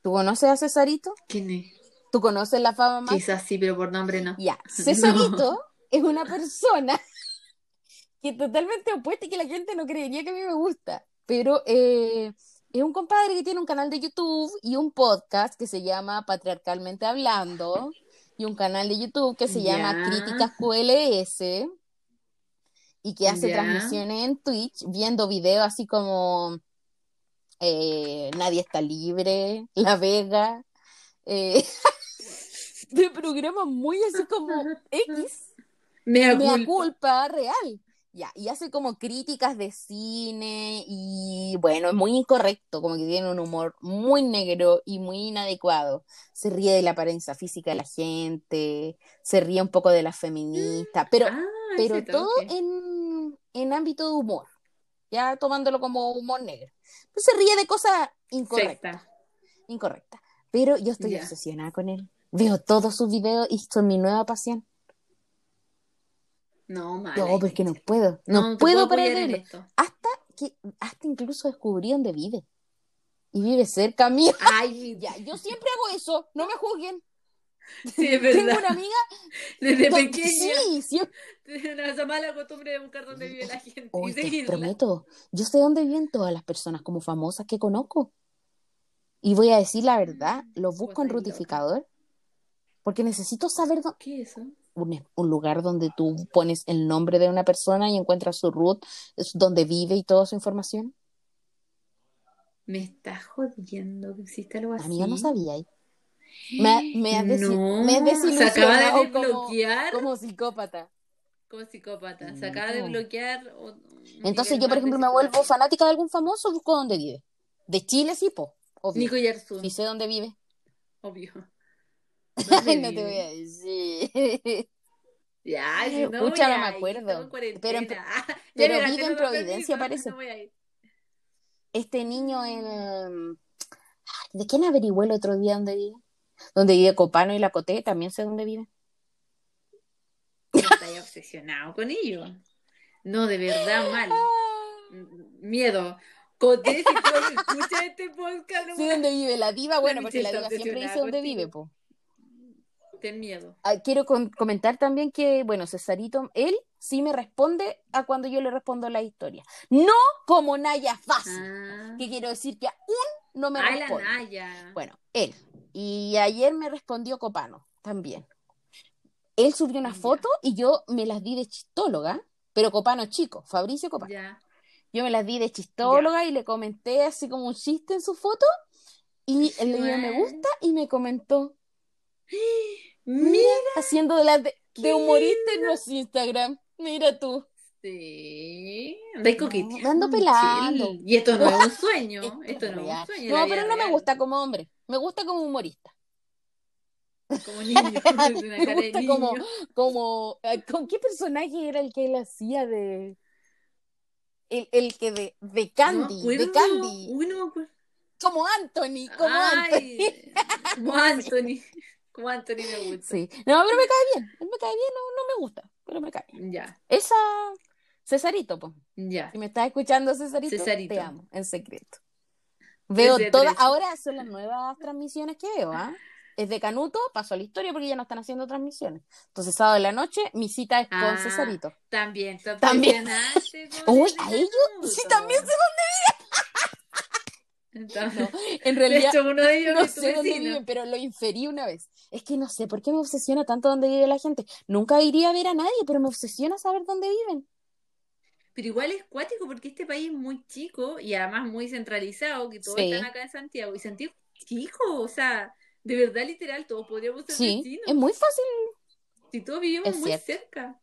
¿Tú conoces a Cesarito? ¿Quién es? ¿Tú conoces la fama más? Quizás sí, pero por nombre no. Ya, Cesarito es una persona que es totalmente opuesta y que la gente no creería que a mí me gusta. Pero eh, es un compadre que tiene un canal de YouTube y un podcast que se llama Patriarcalmente Hablando y un canal de YouTube que se llama. Críticas QLS y que hace transmisiones en Twitch viendo videos así como eh, Nadie está libre, La Vega, eh, de programas muy así como X Mea mea culpa. culpa real. Ya, y hace como críticas de cine y bueno, es muy incorrecto, como que tiene un humor muy negro y muy inadecuado. Se ríe de la apariencia física de la gente, se ríe un poco de la feminista, pero, Ah, pero todo en, en ámbito de humor, ya tomándolo como humor negro. Pues se ríe de cosas incorrectas, Secta. incorrectas. Pero yo estoy obsesionada con él. Veo todos sus videos y son mi nueva pasión. No, mala. No, pero es que no puedo. No, No, puedo puedo esto. Hasta que, hasta incluso descubrí dónde vive. Y vive cerca mío. Ay, Ya, yo siempre hago eso, no me juzguen. sí, es Tengo verdad. una amiga. Desde pequeña. Sí, siempre. Tengo esa mala costumbre de buscar dónde vive la gente y Hoy te prometo, yo sé dónde viven todas las personas como famosas que conozco. Y voy a decir la verdad, los busco en. Rutificador. Porque necesito saber dónde. ¿Qué es eso? Un, un lugar donde tú pones el nombre de una persona y encuentras su root, es donde vive y toda su información. Me estás jodiendo que existe algo así. Amiga, no sabía. ahí. Me, me has desi- No, me has se acaba de desilusionado como, desbloquear como, como psicópata. psicópata. Se acaba de bloquear. o- Entonces yo, por ejemplo, me psicópata. vuelvo fanática de algún famoso, busco dónde vive. De Chile sí, po, obvio. Nico Yarzún, Y sé dónde vive. obvio. Ay, no te voy a decir. Ya, si no, Pucha, no ya, me acuerdo. Pero vive en Providencia, parece. no ir. Este niño en... ¿De quién averigüé el otro día dónde vive? Donde vive Copano y la Coté, también sé dónde vive. Estás obsesionado con ello. No, de verdad, mal. Miedo. Coté, si tú escuchas este podcast, no Sé dónde vive la diva, bueno, porque la diva siempre dice dónde vive, po. Ten miedo. Ah, quiero comentar también que, bueno, Cesarito, él sí me responde a cuando yo le respondo la historia. No como Naya Fácil, Ah, que quiero decir que aún no me Ay, la responde. Naya. Bueno, él. Y ayer me respondió Copano también. Él subió una foto y yo me las di de chistóloga, pero Copano chico, Fabricio Copano. Yo me las di de chistóloga y le comenté así como un chiste en su foto y él le dio me gusta y me comentó Mira. haciendo de, de, de humorista en nuestro Instagram. Mira tú. Sí. No, coqueteando, me ando pelando. Y esto no es un sueño. Esto Esto es no es un sueño. No, pero no me gusta como hombre. Me gusta como humorista. Como niño. Me cara de gusta niño. como, como, ¿con qué personaje era el que él hacía de, el, el que de, de No Candy, de. Candy, Uy, no me acuerdo. como Anthony, como Anthony. Como Anthony. Como Anthony me gusta. Sí, no, pero me cae bien, él me cae bien, no, no me gusta, pero me cae bien. Ya, Esa, Cesarito, pues, ya. si me estás escuchando, Cesarito, Cesarito. te amo, en secreto. Veo todas, ahora son las nuevas transmisiones que veo, ¿ah? Es de Canuto, paso a la historia porque ya no están haciendo transmisiones. Entonces, sábado de la noche, mi cita es con Ah, Cesarito. También, También. Uy, a ellos, sí, también sé Entonces, No, en realidad, hecho, uno de ellos no sé dónde viven, pero lo inferí una vez. Es que no sé por qué me obsesiona tanto dónde vive la gente. Nunca iría a ver a nadie, pero me obsesiona saber dónde viven. Pero igual es cuático porque este país es muy chico y además muy centralizado, que todos Sí. están acá en Santiago. Y Santiago es chico, o sea, de verdad literal, todos podríamos ser Sí, vecinos. es muy fácil. Si todos vivimos Es muy cierto. cerca.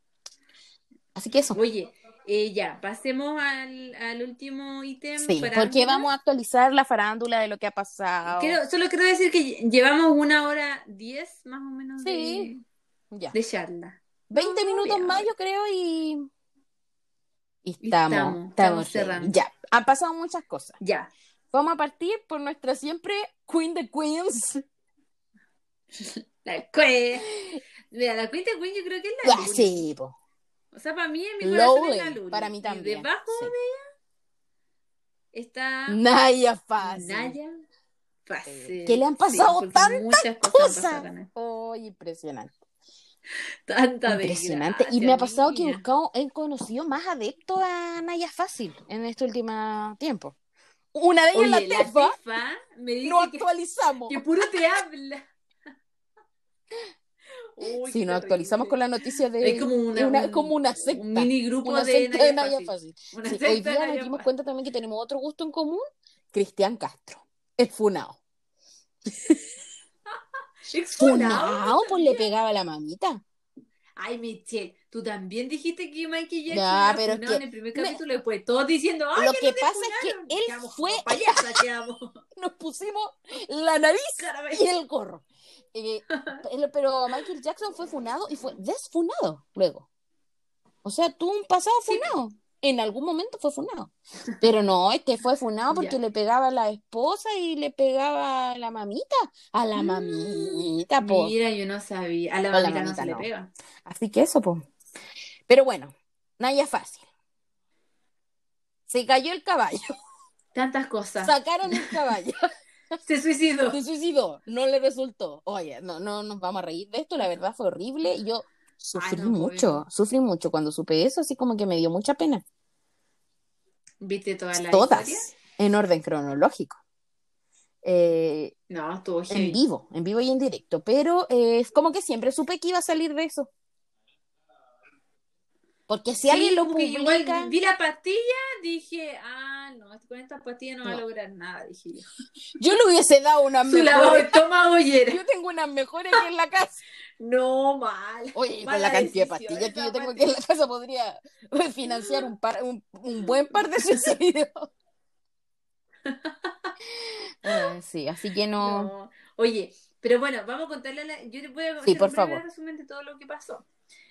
Así que eso. Oye, eh, ya, pasemos al, al último ítem. Sí, porque vamos a actualizar la farándula de lo que ha pasado. Quiero- solo quiero decir que llevamos una hora diez más o menos Sí. Ya. de, de charla. 20 No, minutos más, yo creo, y. Estamos, estamos, estamos, estamos cerrando. Ya, Han pasado muchas cosas. Ya. Vamos a partir por nuestra siempre Queen de Queens. La Queen. Mira, la Queen de Queen yo creo que es la Luli. sí, po. O sea, para mí en mi corazón es la Lowly, Luli. para mí Y también. debajo sí. de ella está Naya fácil. Naya Fácil. Que le han pasado tantas cosas. Oh, impresionante. Tanta Impresionante. Y me ha pasado que he buscado, he conocido más adeptos a Naya Fácil en este último tiempo. Una de ellas Oye, la la Tefa, Tefa me dice no que, actualizamos. que puro te habla. Uy, Si nos actualizamos con la noticia de. Es como una, un- como una secta. Un mini grupo una de secta de Naya Fácil. Una Sí, secta hoy de día nos dimos cuenta también que tenemos otro gusto en común. Cristian Castro. El funao. Funao, pues le pegaba a la mamita. Ay, Michelle, tú también dijiste que Michael Jackson era pero es que en el primer me- capítulo, después todos diciendo, ay, Lo que pasa es que él Quedamos fue- quedamos. Nos pusimos la nariz y el gorro. Eh, pero- Michael Jackson fue funado y fue desfunado luego. O sea, tuvo un pasado Sí. funado. En algún momento fue funado. Pero no, este fue funado porque le pegaba a la esposa y le pegaba a la mamita. A la Mm, mamita, po. Mira, yo no sabía. A la A la mamita no se no. le pega. Así que eso, po. Pero bueno, Naya fácil. Se cayó el caballo. Tantas cosas. Sacaron el caballo. Se suicidó. Se suicidó, no le resultó. Oye, no, no nos vamos a reír de esto, la verdad fue horrible. Yo sufrí no, mucho, sufrí mucho cuando supe eso, así como que me dio mucha pena. ¿Viste todas las Todas, en orden cronológico. Eh, No, estuvo en vivo, en vivo y en directo, pero eh, es como que siempre supe que iba a salir de eso. Porque si Sí, alguien lo que igual publica, vi la pastilla, dije, ah, no, con estas pastillas no, va a No. lograr nada, dije yo. yo le hubiese dado una mejor. estómago y era. Yo tengo unas mejores aquí en la casa. No, mal. Oye, con Mala la cantidad de pastillas que yo tengo aquí en la casa podría financiar un, par, un, un buen par de suicidios. Eh, sí, así que no. No. Oye, pero bueno, vamos a contarle a la... Yo te voy a Sí, por favor. resumen de todo lo que pasó.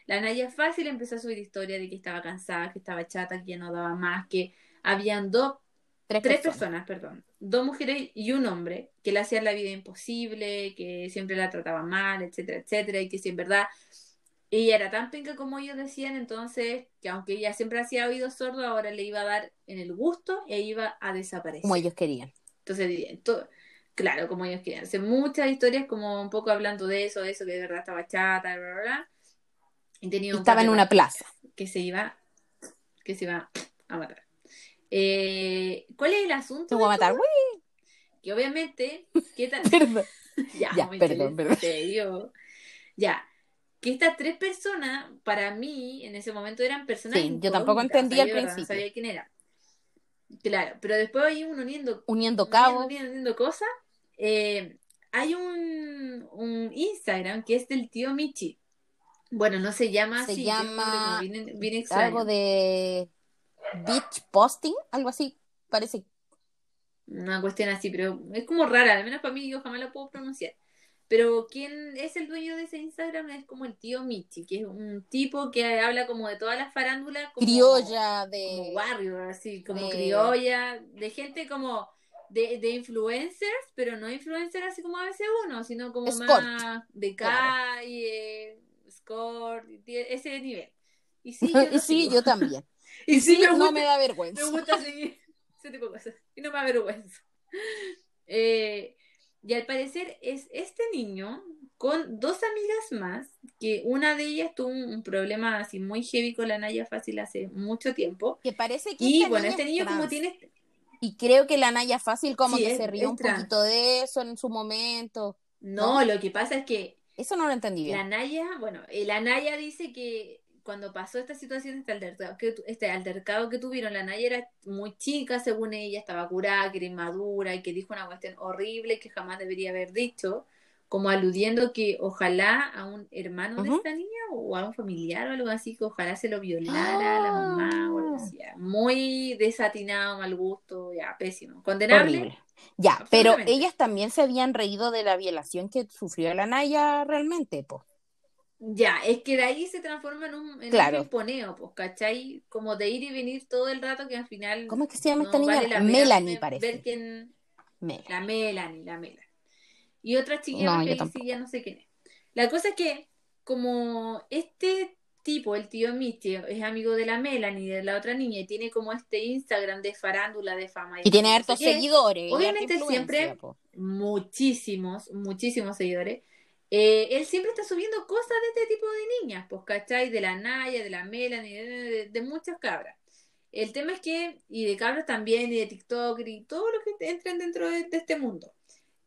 La Naya Fácil empezó a subir historia de que estaba cansada, que estaba chata, que ya no daba más, que habían dos, Tres, tres personas. personas, perdón, dos mujeres y un hombre que le hacían la vida imposible, que siempre la trataban mal, etcétera, etcétera, y que si en verdad ella era tan penca como ellos decían, entonces que aunque ella siempre hacía oídos sordos, ahora le iba a dar en el gusto e iba a desaparecer. Como ellos querían. Entonces, todo- claro, como ellos querían. Hacer muchas historias como un poco hablando de eso, de eso, que de verdad estaba chata, bla, bla, bla. Y tenía un Estaba en una plaza. que se iba, que se iba a matar. Eh, ¿Cuál es el asunto? Se voy a matar. Uy, Que obviamente, ¿qué tal? perdón. Ya, perdón, perdón. serio. Ya, que estas tres personas, para mí, en ese momento eran personas Sí, yo tampoco incógnitas, entendí o sea, al principio. No sabía quién era. Claro, pero después hay uno uniendo Uniendo cabos. uniendo, uniendo cosas. Eh, hay un, un Instagram que es del tío Michi. Bueno, no se llama Se así, llama como bien, bien. Algo de beach posting, algo así. Parece. Una cuestión así, pero es como rara, al menos para mí yo jamás la puedo pronunciar. Pero quien es el dueño de ese Instagram es como el tío Michi, que es un tipo que habla como de todas las farándulas, como, Criolla como de. barrio, así, como de- criolla, de gente como de, de influencers, pero no influencers así como a veces uno, sino como Escort, más de claro. Ese nivel. Y sí, yo, Y sí, yo también. y sí, me no gusta, me da me vergüenza. gusta seguir ese tipo de cosas. Y no me avergüenza. Eh, y al parecer es este niño con dos amigas más, que una de ellas tuvo un, un problema así muy heavy con la Naya Fácil hace mucho tiempo. Que parece que. Y esta bueno, niña este es niño como tiene... Y creo que la Naya Fácil como Sí, que es- se rió un trans. poquito de eso en su momento. No, ¿No? lo que pasa es que Eso no lo entendí la bien. Naya, bueno, eh, la Naya dice que cuando pasó esta situación, este altercado, que, este altercado que tuvieron, la Naya era muy chica, según ella, estaba curada, que era inmadura y que dijo una cuestión horrible que jamás debería haber dicho, como aludiendo que ojalá a un hermano de esta niña o a un familiar o algo así, que ojalá se lo violara a la mamá o algo así. ya. Muy desatinado, mal gusto, ya, pésimo. Condenable. Horrible. Ya, pero ellas también se habían reído de la violación que sufrió la Naya realmente, po. Ya, es que de ahí se transforma en un, en Claro. un pues, ¿cachai? Como de ir y venir todo el rato que al final ¿Cómo es que se llama no esta niña? vale Melanie, ver- parece. Ver quién... Mela. La Melanie, la Melanie. Y otra chiquilla No, que sí ya no sé quién es. La cosa es que, como este tipo, el tío Misty, es amigo de la Melanie, de la otra niña, y tiene como este Instagram de farándula, de fama. Y tiene hartos seguidores. Obviamente siempre- po. muchísimos, muchísimos seguidores. Eh, él siempre está subiendo cosas de este tipo de niñas, pues, ¿cachai? De la Naya, de la Melanie, de, de- de muchas cabras. El tema es que, y de cabras también, y de TikTok, y todo lo que entren dentro de, de este mundo.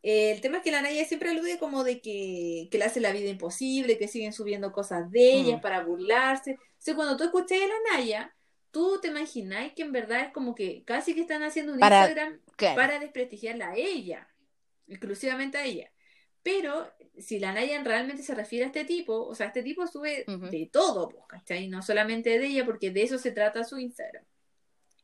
Eh, el tema es que la Naya siempre alude como de que, que le hace la vida imposible, que siguen subiendo cosas de ella Mm. para burlarse. Entonces, cuando tú escuchas a la Naya, tú te imagináis que en verdad es como que casi que están haciendo un Para- Instagram Claro. para desprestigiarla a ella, exclusivamente a ella. Pero si la Nayan realmente se refiere a este tipo, o sea, este tipo sube de todo, pues, ¿cachai? No solamente de ella, porque de eso se trata su Instagram.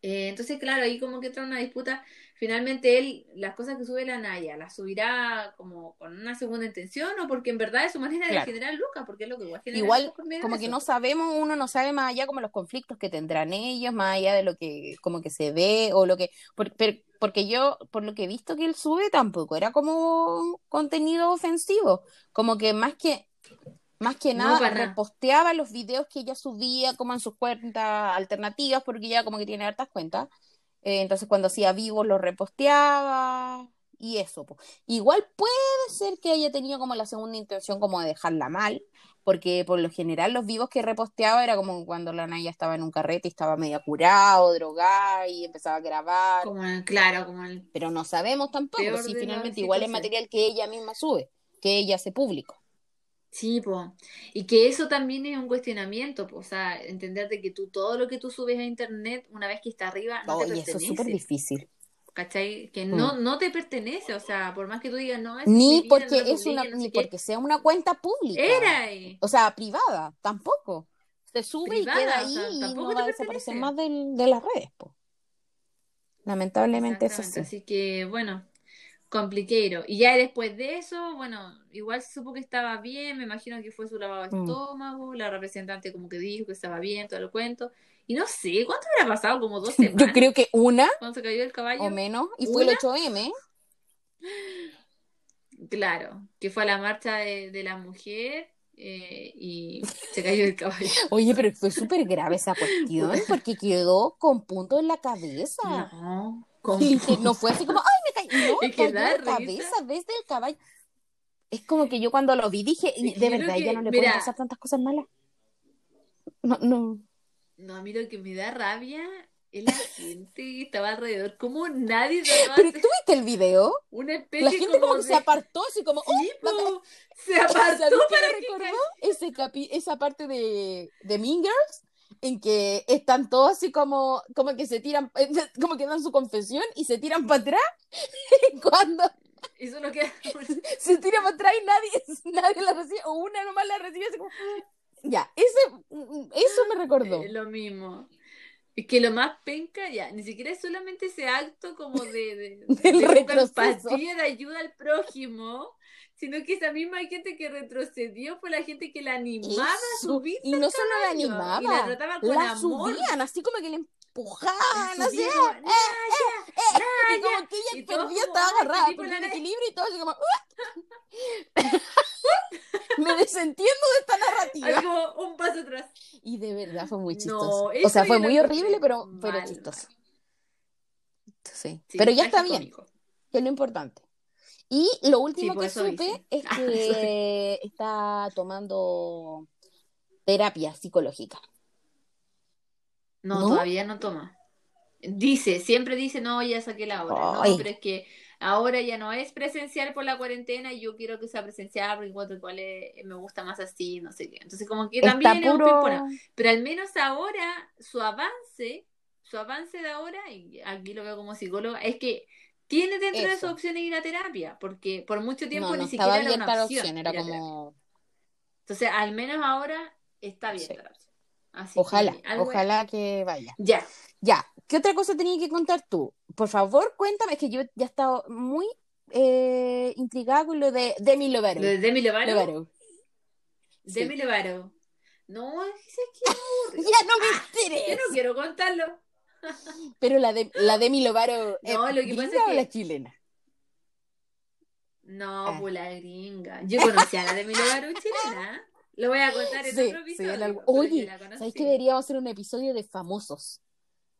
Eh, entonces, claro, ahí como que entra una disputa. Finalmente él, las cosas que sube la Naya, las subirá como con una segunda intención o porque en verdad es su manera Claro. de generar lucas, porque es lo que igual genera Igual, como que no sabemos, uno no sabe más allá como los conflictos que tendrán ellos, más allá de lo que como que se ve o lo que... por- per- porque yo, por lo que he visto que él sube, tampoco era como contenido ofensivo. Como que más que... Más que nada, reposteaba los videos que ella subía como en sus cuentas alternativas, porque ella como que tiene hartas cuentas. Eh, entonces cuando hacía vivos los reposteaba y eso. po. Igual puede ser que haya tenido como la segunda intención como de dejarla mal, porque por lo general los vivos que reposteaba era como cuando la Naya estaba en un carrete y estaba media curado, drogada y empezaba a grabar, Como claro, como el pero no sabemos tampoco si finalmente igual es material que ella misma sube, que ella hace público. Sí, po. Y que eso también es un cuestionamiento, po. O sea, entender de que tú todo lo que tú subes a internet, una vez que está arriba, no te Oye, eso es súper difícil. ¿Cachai? Que Mm. no, no te pertenece. O sea, por más que tú digas, no, es Ni porque no es una, no ni qué. porque sea una cuenta pública. Era. O sea, privada, tampoco. Se sube Privada, y queda o ahí sea, y tampoco no va a desaparecer más del- de las redes, po. Lamentablemente es así. Así que, bueno, compliquero. Y ya después de eso, bueno, igual se supo que estaba bien, me imagino que fue su lavado de Mm. estómago, la representante como que dijo que estaba bien, todo el cuento. Y no sé, ¿cuánto habrá pasado? Como dos Yo semanas creo que una cuando se cayó el caballo. o menos, y fue el ¿Una? 8M. Claro, que fue a la marcha de, de la mujer eh, y se cayó el caballo. Oye, pero fue súper grave esa cuestión porque quedó con puntos en la cabeza. No, que no fue así como, ay. No, Es que risa. cabeza desde el caballo. Es como que yo cuando lo vi dije, de verdad, que- no le mira. pueden pasar tantas cosas malas. No, no. No, a mí lo que me da rabia es la gente que estaba alrededor. Como nadie Pero ¿tú viste el video? una especie La gente como que de... se apartó, así como, ¡oh! Sí, la- po, se apartó ¿Sabes qué para que recordó? Ese capi- esa parte de, de Mean Girls en que están todos así como, como que se tiran, como que dan su confesión y se tiran para atrás. Y cuando Y solo queda se tira para atrás y nadie, nadie la recibe, o una nomás la recibe así como. Ya, ese, eso me recordó. Eh, lo mismo. Es que lo más penca, ya, ni siquiera es solamente ese acto como de, de, de empatía, de ayuda al prójimo, sino que esa misma gente que retrocedió fue la gente que la animaba a Eso. subir Y no solo la animaba, y la trataba con la amor. subían, así como que le empujaban, así, subía como, "Naya, y como que ella perdía, como, estaba "Ay, agarrada, perdía el Naya". equilibrio y todo así como. Me desentiendo de esta narrativa. Así como un paso atrás. Y de verdad fue muy No, chistoso. eso o sea, fue muy horrible, pero, pero chistoso. Sí. Sí, pero ya está bien, que es lo importante. Y lo último pues que supe es Ah, que está tomando terapia psicológica. No, ¿No? todavía no toma. Dice, siempre dice, no, ya saqué la hora. Ay. No, pero es que ahora ya no es presencial por la cuarentena y yo quiero que sea presencial porque encuentro cuál es- me gusta más así, no sé qué. Entonces, como que también es un puro. pimponeo. Pero al menos ahora, su avance, su avance de ahora, y aquí lo veo como psicóloga, es que tiene dentro de sus opciones ir a terapia, porque por mucho tiempo No, no ni siquiera era una opción. opción, era como. Entonces, al menos ahora está abierta Sí. la opción. Así que Ojalá, ojalá que vaya. Ya. Ya, ¿qué otra cosa tenía que contar tú? Por favor, cuéntame, es que yo ya he estado muy eh, intrigada con lo de Demi Lovato. Lo de Demi Lovato. Lovato. Sí. Demi Lovato. No, es que me. Ya no me Yo interesa. no quiero contarlo. Pero la de la Demi Lovato ¿es No, lo que pasa es o que- la chilena? No, Ah. pues la gringa. Yo conocí a la Demi Lovato chilena. Lo voy a contar en Sí, otro sí, episodio. pero Oye, conocí. ¿sabes que deberíamos hacer un episodio de famosos?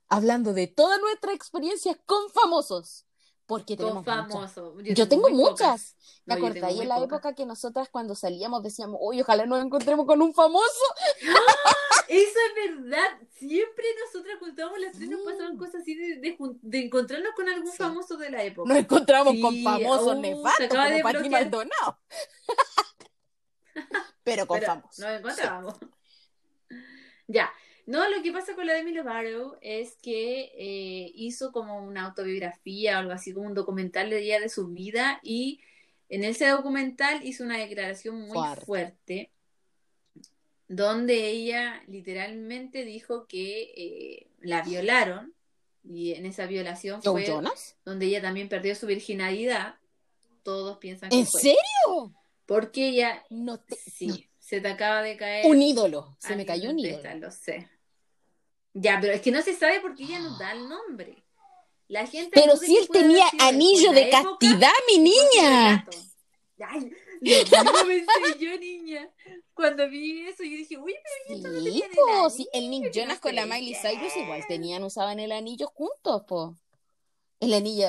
Hablando de todas nuestras experiencias con famosos. Porque tenemos muchas. famoso. Yo tengo muchas. ¿Te No, acordáis en la época que nosotras cuando salíamos decíamos, uy, ojalá nos encontremos con un famoso? Eso es verdad. Siempre nosotras juntábamos las tres, nos pasaban cosas así de, de encontrarnos con algún Sí. famoso de la época. Nos encontramos Sí, con famosos uh, nefastos acaba de como Pati. Maldonado. Pero con Pero famosos. Nos encontrábamos. Ya. No, lo que pasa con la Demi Lovato es que eh, hizo como una autobiografía o algo así, como un documental de día de su vida y en ese documental hizo una declaración muy Fuerte. fuerte donde ella literalmente dijo que eh, la violaron y en esa violación ¿Joe fue Jonas? donde ella también perdió su virginalidad. Todos piensan que ¿En fue. serio? Porque ella, No te... sí, se te acaba de caer. Un ídolo. Se me cayó un ídolo. Lo sé. Ya, pero es que no se sabe porque ella nos da el nombre. La gente Pero si él tenía anillo de castidad, mi por niña. Ay, lo mismo pensé yo, niña. Cuando vi eso, yo dije, uy, pero esto no Sí, tenían el po, anillo, sí, el Nick Jonas no con la Miley qué. Cyrus igual tenían, usaban el anillo juntos, po. El anillo,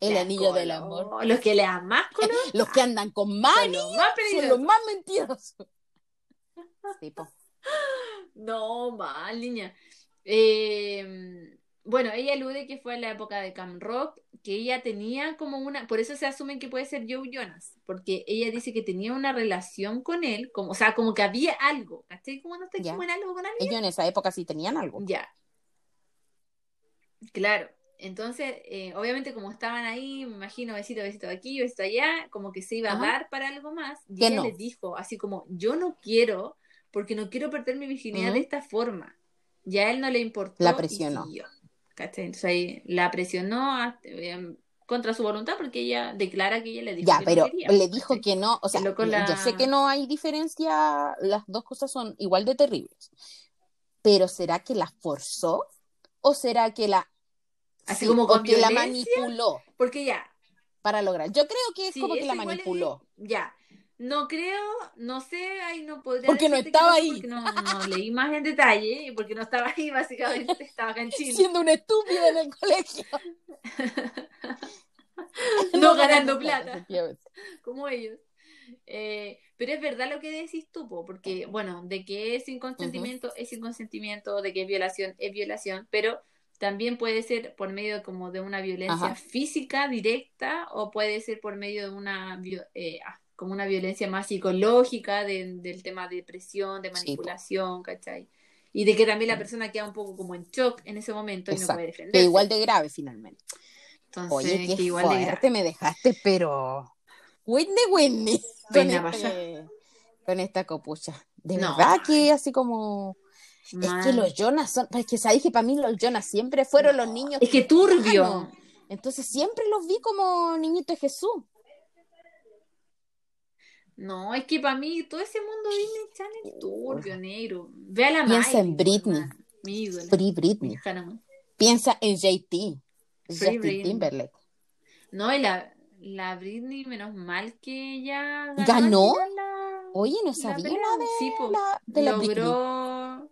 el anillo del amor. Los que le dan más color Los que andan con son más los más son los peligrosos. más mentirosos. Sí, po. No, mal, niña. Eh, bueno, ella alude que fue en la época de Cam Rock, que ella tenía como una, por eso se asume que puede ser Joe Jonas, porque ella dice que tenía una relación con él, como, o sea, como que había algo, ¿cachai? Como no está Ya. como en algo con alguien. Ellos en esa época sí tenían algo. Ya. Claro. Entonces, eh, obviamente como estaban ahí, me imagino besito, besito aquí, besito allá, como que se iba a dar para algo más. Y ella no. les dijo, así como, yo no quiero, porque no quiero perder mi virginidad de esta forma. Ya él no le importó. La y presionó. siguió. ¿Cachai? Entonces ahí la presionó eh, contra su voluntad porque ella declara que ella le dijo Ya, que pero no quería. le dijo ¿cachai? que no, o sea, yo- la- yo sé que no hay diferencia, las dos cosas son igual de terribles. Pero ¿será que la forzó? ¿O será que la Así sí, como con que la manipuló Porque ya, para lograr? Yo creo que es Sí, como que la es- manipuló. Ya, no creo, no sé, ahí no podría Porque no estaba ahí. Porque no, no leí más en detalle, porque no estaba ahí, básicamente, estaba acá en Chile. Siendo una estúpida en el colegio. No ganando plata. como ellos. Eh, pero es verdad lo que decís tú, po, porque, bueno, de que es sin consentimiento, es sin consentimiento, de que es violación, es violación, pero también puede ser por medio como de una violencia Ajá. física directa o puede ser por medio de una eh, como una violencia más psicológica de- del tema de depresión, de Sí, manipulación, ¿cachai? Y de que también la persona queda un poco como en shock en ese momento y no Exacto. puede Que defenderse. igual de grave finalmente. Entonces, Oye, qué que igual de grave. fuerte me dejaste, pero Whitney Whitney con, este- con esta copucha. De No. verdad que así como es que Man. los Jonas son, es que sabéis que para mí los Jonas siempre fueron los niños Es que turbio. Entonces siempre los vi como niñitos de Jesús. No, es que para mí todo ese mundo Disney Channel turbio, negro. Ve a la Piensa en Britney. Mi. Free Britney. Hannah. Piensa en JT. Justin. Timberlake. No, y la, la Britney, menos mal que ella ganó. ¿Ganó? la- Oye, no sabía pelea. nada de Sí, po. la, de la Britney. logró,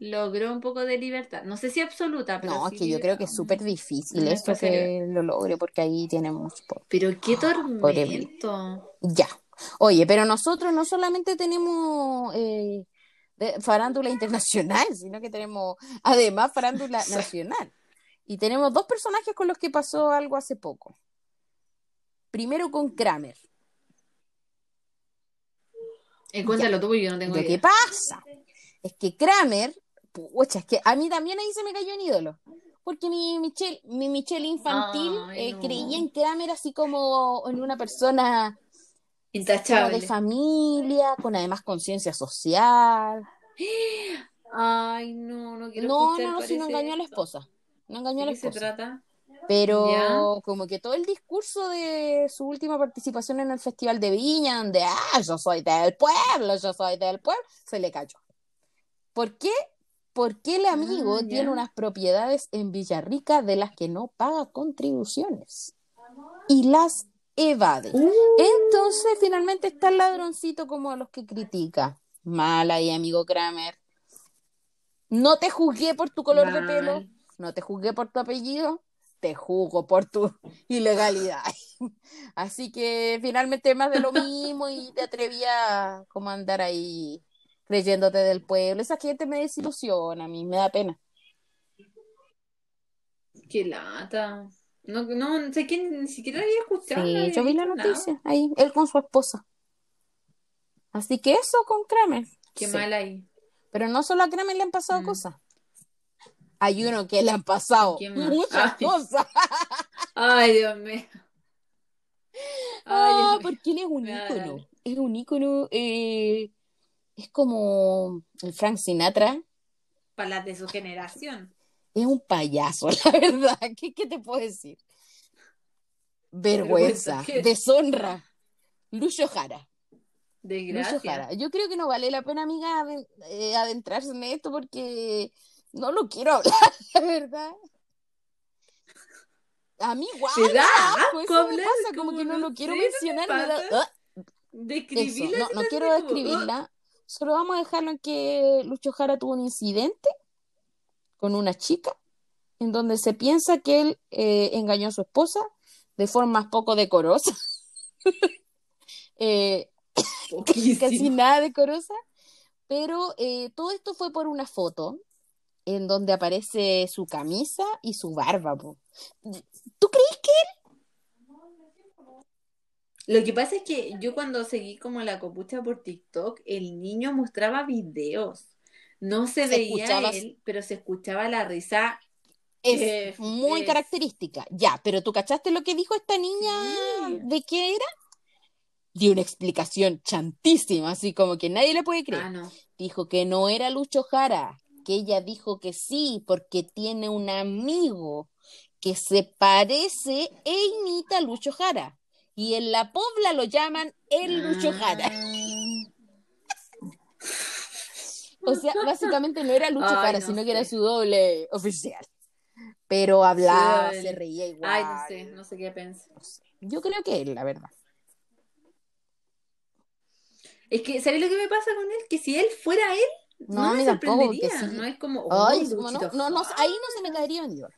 logró un poco de libertad. No sé si absoluta, pero No, sí es que yo creo que es súper difícil esto que lo logre porque ahí tiene mucho. Pero qué tormento. Ya. Oye, pero nosotros no solamente tenemos eh, de- farándula internacional, sino que tenemos además farándula Sí. nacional. Y tenemos dos personajes con los que pasó algo hace poco. Primero con Kramer. Eh, cuéntalo tú, porque yo no tengo Lo idea. que pasa es que Kramer, pucha, es que a mí también ahí se me cayó un ídolo. Porque mi Michelle, mi Michelle infantil Ay, eh, creía en Kramer así como en una persona Intachable. de familia, con además conciencia social. Ay, no, no quiero No, escuchar, no, no, si no engañó a la esposa. No engañó a ¿De la qué se esposa. trata? Pero Ya. como que todo el discurso de su última participación en el Festival de Viña, donde, ah, yo soy del pueblo, yo soy del pueblo, se le cayó. ¿Por qué? Porque el amigo Ah, tiene unas propiedades en Villarrica de las que no paga contribuciones y las evade. Uh, Entonces, finalmente está el ladroncito como a los que critica. Mal ahí, amigo Kramer. No te juzgué por tu color de pelo, no te juzgué por tu apellido, te juzgo por tu ilegalidad. Así que finalmente más de lo mismo y te atreví a como a andar ahí creyéndote del pueblo. Esa gente me desilusiona, a mí me da pena. qué lata. No, no, sé que ni siquiera había escuchado. Sí, había yo vi la nada. noticia ahí, él con su esposa. Así que eso con Kramer. Qué Sí. mal ahí. Pero no solo a Kramer le han pasado Mm. cosas. Hay uno que le han pasado ¿Quién muchas Ay. cosas. Ay, Dios mío. Ay, Ah, Dios porque él es un ícono. Es un ícono. eh, es como el Frank Sinatra. Para las de su generación. Es un payaso, la verdad. ¿Qué, qué te puedo decir? Vergüenza, deshonra. Lucho Jara. Lucho Desgracia. Jara. Yo creo que no vale la pena, amiga, eh, adentrarse en esto porque no lo quiero hablar, la verdad. A mí igual. ¿Te da asco, asco eso me pasa, como Como que no lo quiero sé, ¿no te mencionar. me da-? ¡Ah! Eso, no, no quiero describirla. Solo vamos a dejarlo en que Lucho Jara tuvo un incidente con una chica en donde se piensa que él eh, engañó a su esposa de formas poco decorosas. Eh, "Oh, casi poquísimo". nada decorosa, pero eh, todo esto fue por una foto en donde aparece su camisa y su barba. po. ¿Tú crees que Lo que pasa es que yo cuando seguí como la copucha por TikTok, el niño mostraba videos. No se, Se veía escuchaba- él, pero se escuchaba la risa. es Eh, muy es- característica? Ya, pero ¿tú cachaste lo que dijo esta niña? Sí. ¿De qué era? Dio una explicación chantísima, así como que nadie le puede creer. Ah, no. Dijo que no era Lucho Jara, que ella dijo que sí, porque tiene un amigo que se parece e imita a Lucho Jara. Y en la Pobla lo llaman el Lucho Jara. Ah. O sea, básicamente no era Lucho Ay, Jara, no sino que era su doble oficial. Pero hablaba, Sí, se reía igual. Ay, no sé, no sé qué pensar. No sé. Yo creo que él, la verdad. Es que, ¿sabes lo que me pasa con él? Que si él fuera él, No, no, a me tampoco, sorprendería. sí. No es como, Ay, oh, como no, no, ahí no se me caería vendidor.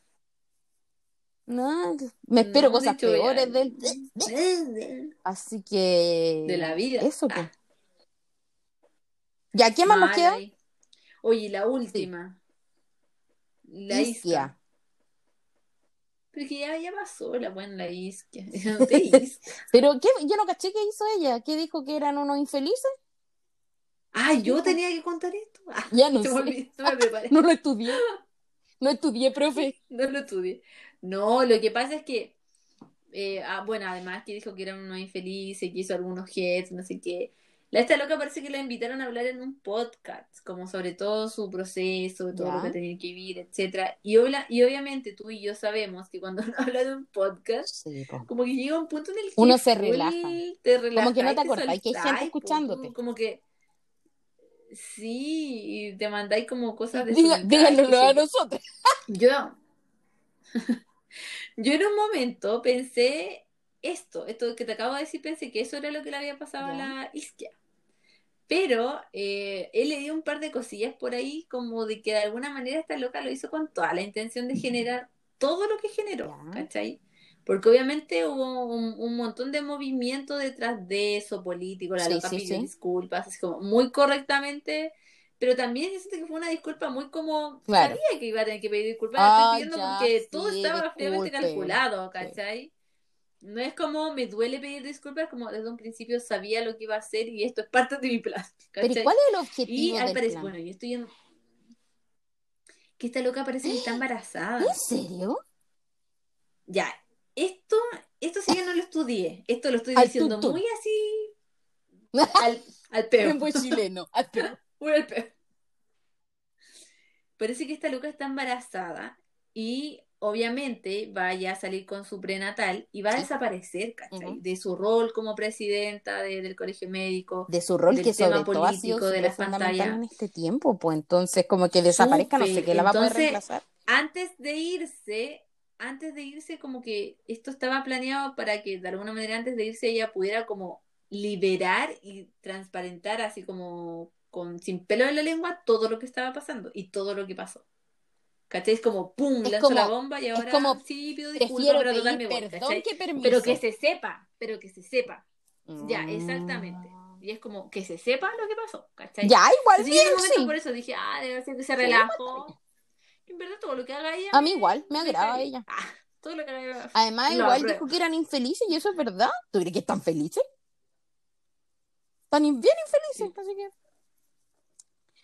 No, me espero No, de cosas hecho, peores ya- del. Así que. De la vida. Eso, Ah. pues. ¿Ya qué más nos queda? ahí. Oye, la última. La isquia. Pero que ya, ya pasó la buena la isquia. No te isquia. Pero ¿qué? yo no caché qué hizo ella. ¿Qué dijo que eran unos infelices? Ah, yo tenía que contar esto. Ah, Ya no sé. olvidó, no me preparé. No lo estudié. No estudié, profe. No lo estudié. No, lo que pasa es que, eh, ah, bueno, además que dijo que eran unos infelices, que hizo algunos hits, no sé qué. La esta loca parece que la invitaron a hablar en un podcast, como sobre todo su proceso, todo lo que tenía que vivir, etcétera. Y, obla- y obviamente tú y yo sabemos que cuando uno habla de un podcast, Sí, como que llega un punto en el que Uno se relaja. te Como que no te acordás que hay gente escuchándote. como que sí, y te mandáis como cosas de Diga- díganoslo a nosotros. yo, yo en un momento pensé esto, esto que te acabo de decir, pensé que eso era lo que le había pasado a la Isquia. Pero eh, él le dio un par de cosillas por ahí, como de que de alguna manera esta loca lo hizo con toda la intención de generar todo lo que generó. ¿cachai? Porque obviamente hubo un, un montón de movimiento detrás de eso político, la Sí, loca sí, pidió sí. disculpas, así como muy correctamente, pero también siento que fue una disculpa muy como Claro. sabía que iba a tener que pedir disculpas, Ah, la estoy pidiendo ya, porque todo sí, estaba fríamente disculpe. calculado, ¿cachai? No es como me duele pedir disculpas, como desde un principio sabía lo que iba a hacer y esto es parte de mi plan, Pero ¿y cuál es el Y objetivo al del parecer, bueno, yo estoy en... Que esta loca parece que está embarazada. ¿En serio? Ya, esto, esto sí que no lo estudié. Esto lo estoy Al diciendo muy así al, al peo. En buen chileno. al peo. Muy al peo. Parece que esta loca está embarazada y obviamente vaya a salir con su prenatal y va a desaparecer, ¿cachai? De su rol como presidenta de- del colegio médico. De su rol del que sobre todo ha sido político, de las pantallas. en este tiempo, pues entonces como que desaparezca, no sé qué la va a poder Entonces, reemplazar. Antes de irse, antes de irse, como que esto estaba planeado para que de alguna manera antes de irse ella pudiera como liberar y transparentar así como con sin pelo en la lengua todo lo que estaba pasando y todo lo que pasó. ¿Cachai? Es como ¡pum! Es lanzó la como- bomba y es ahora como, sí pido disculpas, pero total perdón que permiso. Pero que se sepa, pero que se sepa. Ya, Mm. exactamente. Y es como que se sepa lo que pasó, ¿cachai? Ya, igual en bien, momento sí. por eso dije, ah, debe ser que se Sí, relajó. En verdad todo lo que haga ella A mí igual, me agrada ella. Ah, todo lo que haga ella. Además, Lo igual apruebo. dijo que eran infelices y eso es verdad. ¿Tú crees que están felices? Están bien infelices, así que...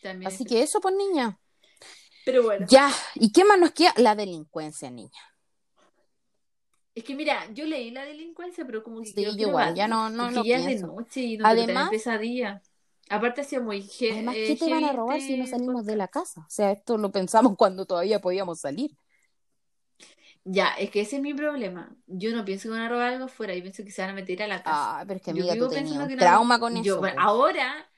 También Así es- que eso, pues niña. Pero bueno, Ya, ¿y qué más nos queda? La delincuencia, niña. es que mira, yo leí la delincuencia, pero como que Sí, yo no igual, ya no- no es de noche y no Además- pesadilla. Aparte hacía muy Además, eh, ¿qué te van a robar si no este salimos de la casa? O sea, esto lo pensamos cuando todavía podíamos salir. Ya, es que ese es mi problema. Yo no pienso que van a robar algo afuera, yo pienso que se van a meter a la casa. Ah, pero es que Yo amiga, vivo tú tenías un que no- trauma con yo, eso. bueno, pues. ahora,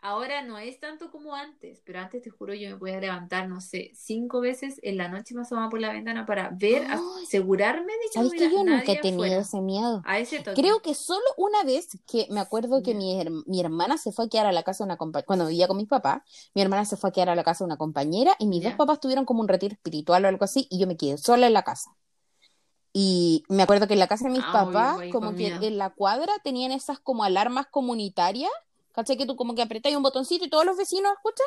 ahora no es tanto como antes, pero antes te juro yo me podía levantar, no sé, cinco veces en la noche me asomaba por la ventana para ver, Ay. asegurarme de que no ¿Sabes que yo nunca he tenido afuera. ese miedo? A ese toque. Creo que solo una vez que me acuerdo que mi, her- mi hermana se fue a quedar a la casa de una compañera, cuando vivía con mis papás, mi hermana se fue a quedar a la casa de una compañera y mis Ya. dos papás tuvieron como un retiro espiritual o algo así y yo me quedé sola en la casa. Y me acuerdo que en la casa de mis Ah, papás, como que miedo. en la cuadra tenían esas como alarmas comunitarias, ¿cachai? Que tú como que apretáis un botoncito y todos los vecinos escuchan.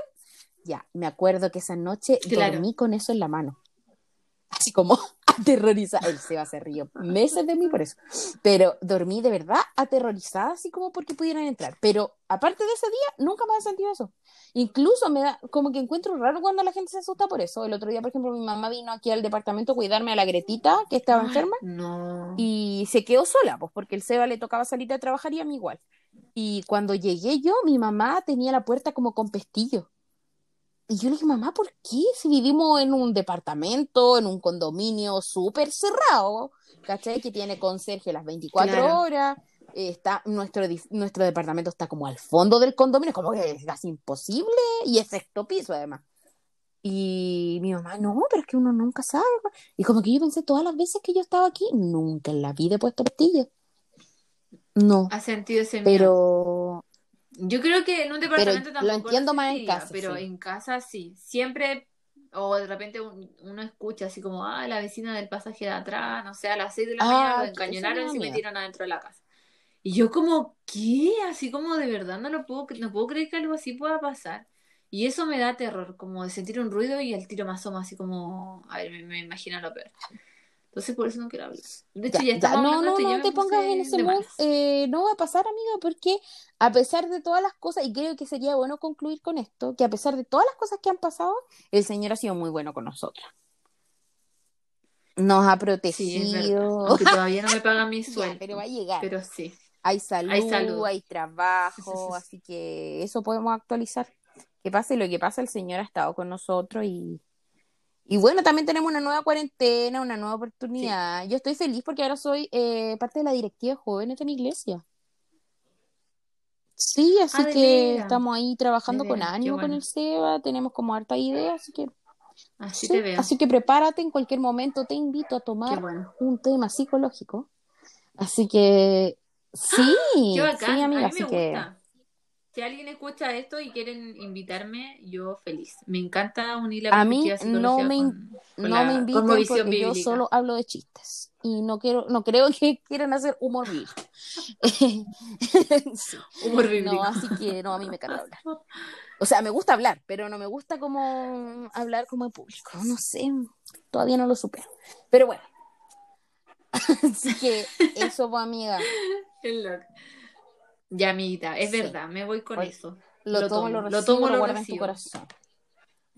Ya, me acuerdo que esa noche Claro. dormí con eso en la mano. Así como aterrorizada. Él se va a hacer río meses de mí por eso. Pero dormí de verdad aterrorizada, así como porque pudieran entrar. Pero aparte de ese día, nunca me he sentido eso. Incluso me da, como que encuentro raro cuando la gente se asusta por eso. El otro día, por ejemplo, mi mamá vino aquí al departamento a cuidarme a la Gretita, que estaba Ay, enferma, No. y se quedó sola, pues porque el Seba le tocaba salir a trabajar y a mí igual. Y cuando llegué yo, mi mamá tenía la puerta como con pestillo. Y yo le dije, mamá, ¿por qué? Si vivimos en un departamento, en un condominio súper cerrado, ¿cachai? Que tiene conserje las 24 Claro. horas. está, nuestro, nuestro departamento está como al fondo del condominio, como que es casi imposible, y es sexto piso además. Y mi mamá, no, pero es que uno nunca sabe. Y como que yo pensé, todas las veces que yo estaba aquí, nunca en la vida he puesto pestillo. No, ¿Has sentido ese miedo? pero Yo creo que en un departamento lo tampoco entiendo más en sentiría, casa, Pero sí. en casa sí. Siempre, o de repente un- uno escucha así como, ah, la vecina del pasaje de atrás, no sé, a las 6 de la Ah, mañana lo eso me encañonaron da y se miedo. metieron adentro de la casa. Y yo como, ¿qué? Así como de verdad no lo puedo, cre- no puedo creer que algo así pueda pasar. Y eso me da terror, como de sentir un ruido y el tiro me asoma así como, a ver, me, me imagino lo peor. Entonces por eso no quiero hablar. De hecho, Ya, ya, no, no, no te pongas en ese mood. eh, no va a pasar, amiga, porque a pesar de todas las cosas, y creo que sería bueno concluir con esto, que a pesar de todas las cosas que han pasado, el Señor ha sido muy bueno con nosotros. Nos ha Sí, protegido. Aunque todavía no me pagan mi sueldo. pero va a llegar. Pero sí. Hay salud, Hay salud. hay trabajo, así que eso podemos actualizar. Que pase lo que pase, el Señor ha estado con nosotros y, y bueno, también tenemos una nueva cuarentena, una nueva oportunidad. Yo estoy feliz porque ahora soy eh, parte de la directiva de jóvenes de mi iglesia. Sí, así Ah, que estamos ahí trabajando con ánimo con el Seba, tenemos como harta idea, así que Así sí, te veo. así que prepárate en cualquier momento, te invito a tomar bueno. un tema psicológico. Así que sí, bacán. sí, a amiga, así que. Si alguien escucha esto y quieren invitarme, yo feliz. Me encanta unir la A mí no me con, con no la me cosmovisión porque yo bíblica. solo hablo de chistes y no quiero, no creo que quieran hacer humor bíblico. Sí. Humor bíblico. No, así que no, a mí me carga hablar. O sea, me gusta hablar, pero no me gusta como hablar como en público. No sé, todavía no lo supero. Pero bueno. Así que eso, pues, amiga. Qué loco. Ya, amiguita, es Sí. verdad, me voy con eso. Lo, Lo tomo, lo recibo, lo tomo, lo guardo en tu corazón.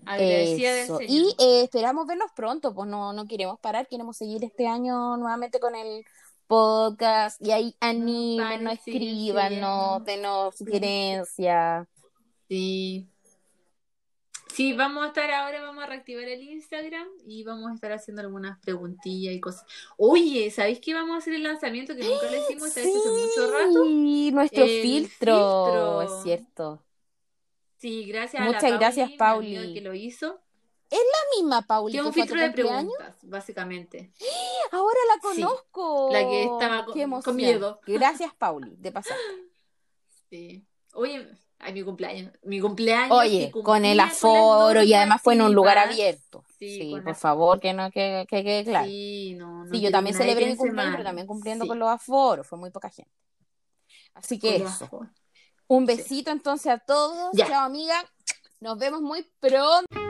Agradecida del Eso. Señor. Y eh, esperamos vernos pronto, pues no, no queremos parar, queremos seguir este año nuevamente con el podcast y ahí anímenos, escríbanos, sí. denos sugerencias. Sí. Sí, vamos a estar ahora, vamos a reactivar el Instagram y vamos a estar haciendo algunas preguntillas y cosas. Oye, ¿sabéis que vamos a hacer el lanzamiento que nunca lo hicimos vez hace mucho rato? Sí, nuestro El filtro, filtro. es cierto. Sí, gracias a Muchas la gracias, Pauli. que lo hizo. La misma Pauli Que es un a filtro de preguntas, básicamente. Ahora la Sí, conozco. la que estaba con- Qué con emoción. miedo. Gracias, Pauli, de pasar. Sí. Oye, ay, mi cumpleaños. Mi cumpleaños. Oye, con el aforo y además fue en un lugar abierto. Sí, Sí, por favor, que no que, que claro. Sí, Sí, no, no yo quiero también celebré mi cumpleaños, mal. pero también cumpliendo Sí, con los aforos, fue muy poca gente. Así que con eso. Un besito entonces a todos. Ya. Chao, amiga. Nos vemos muy pronto.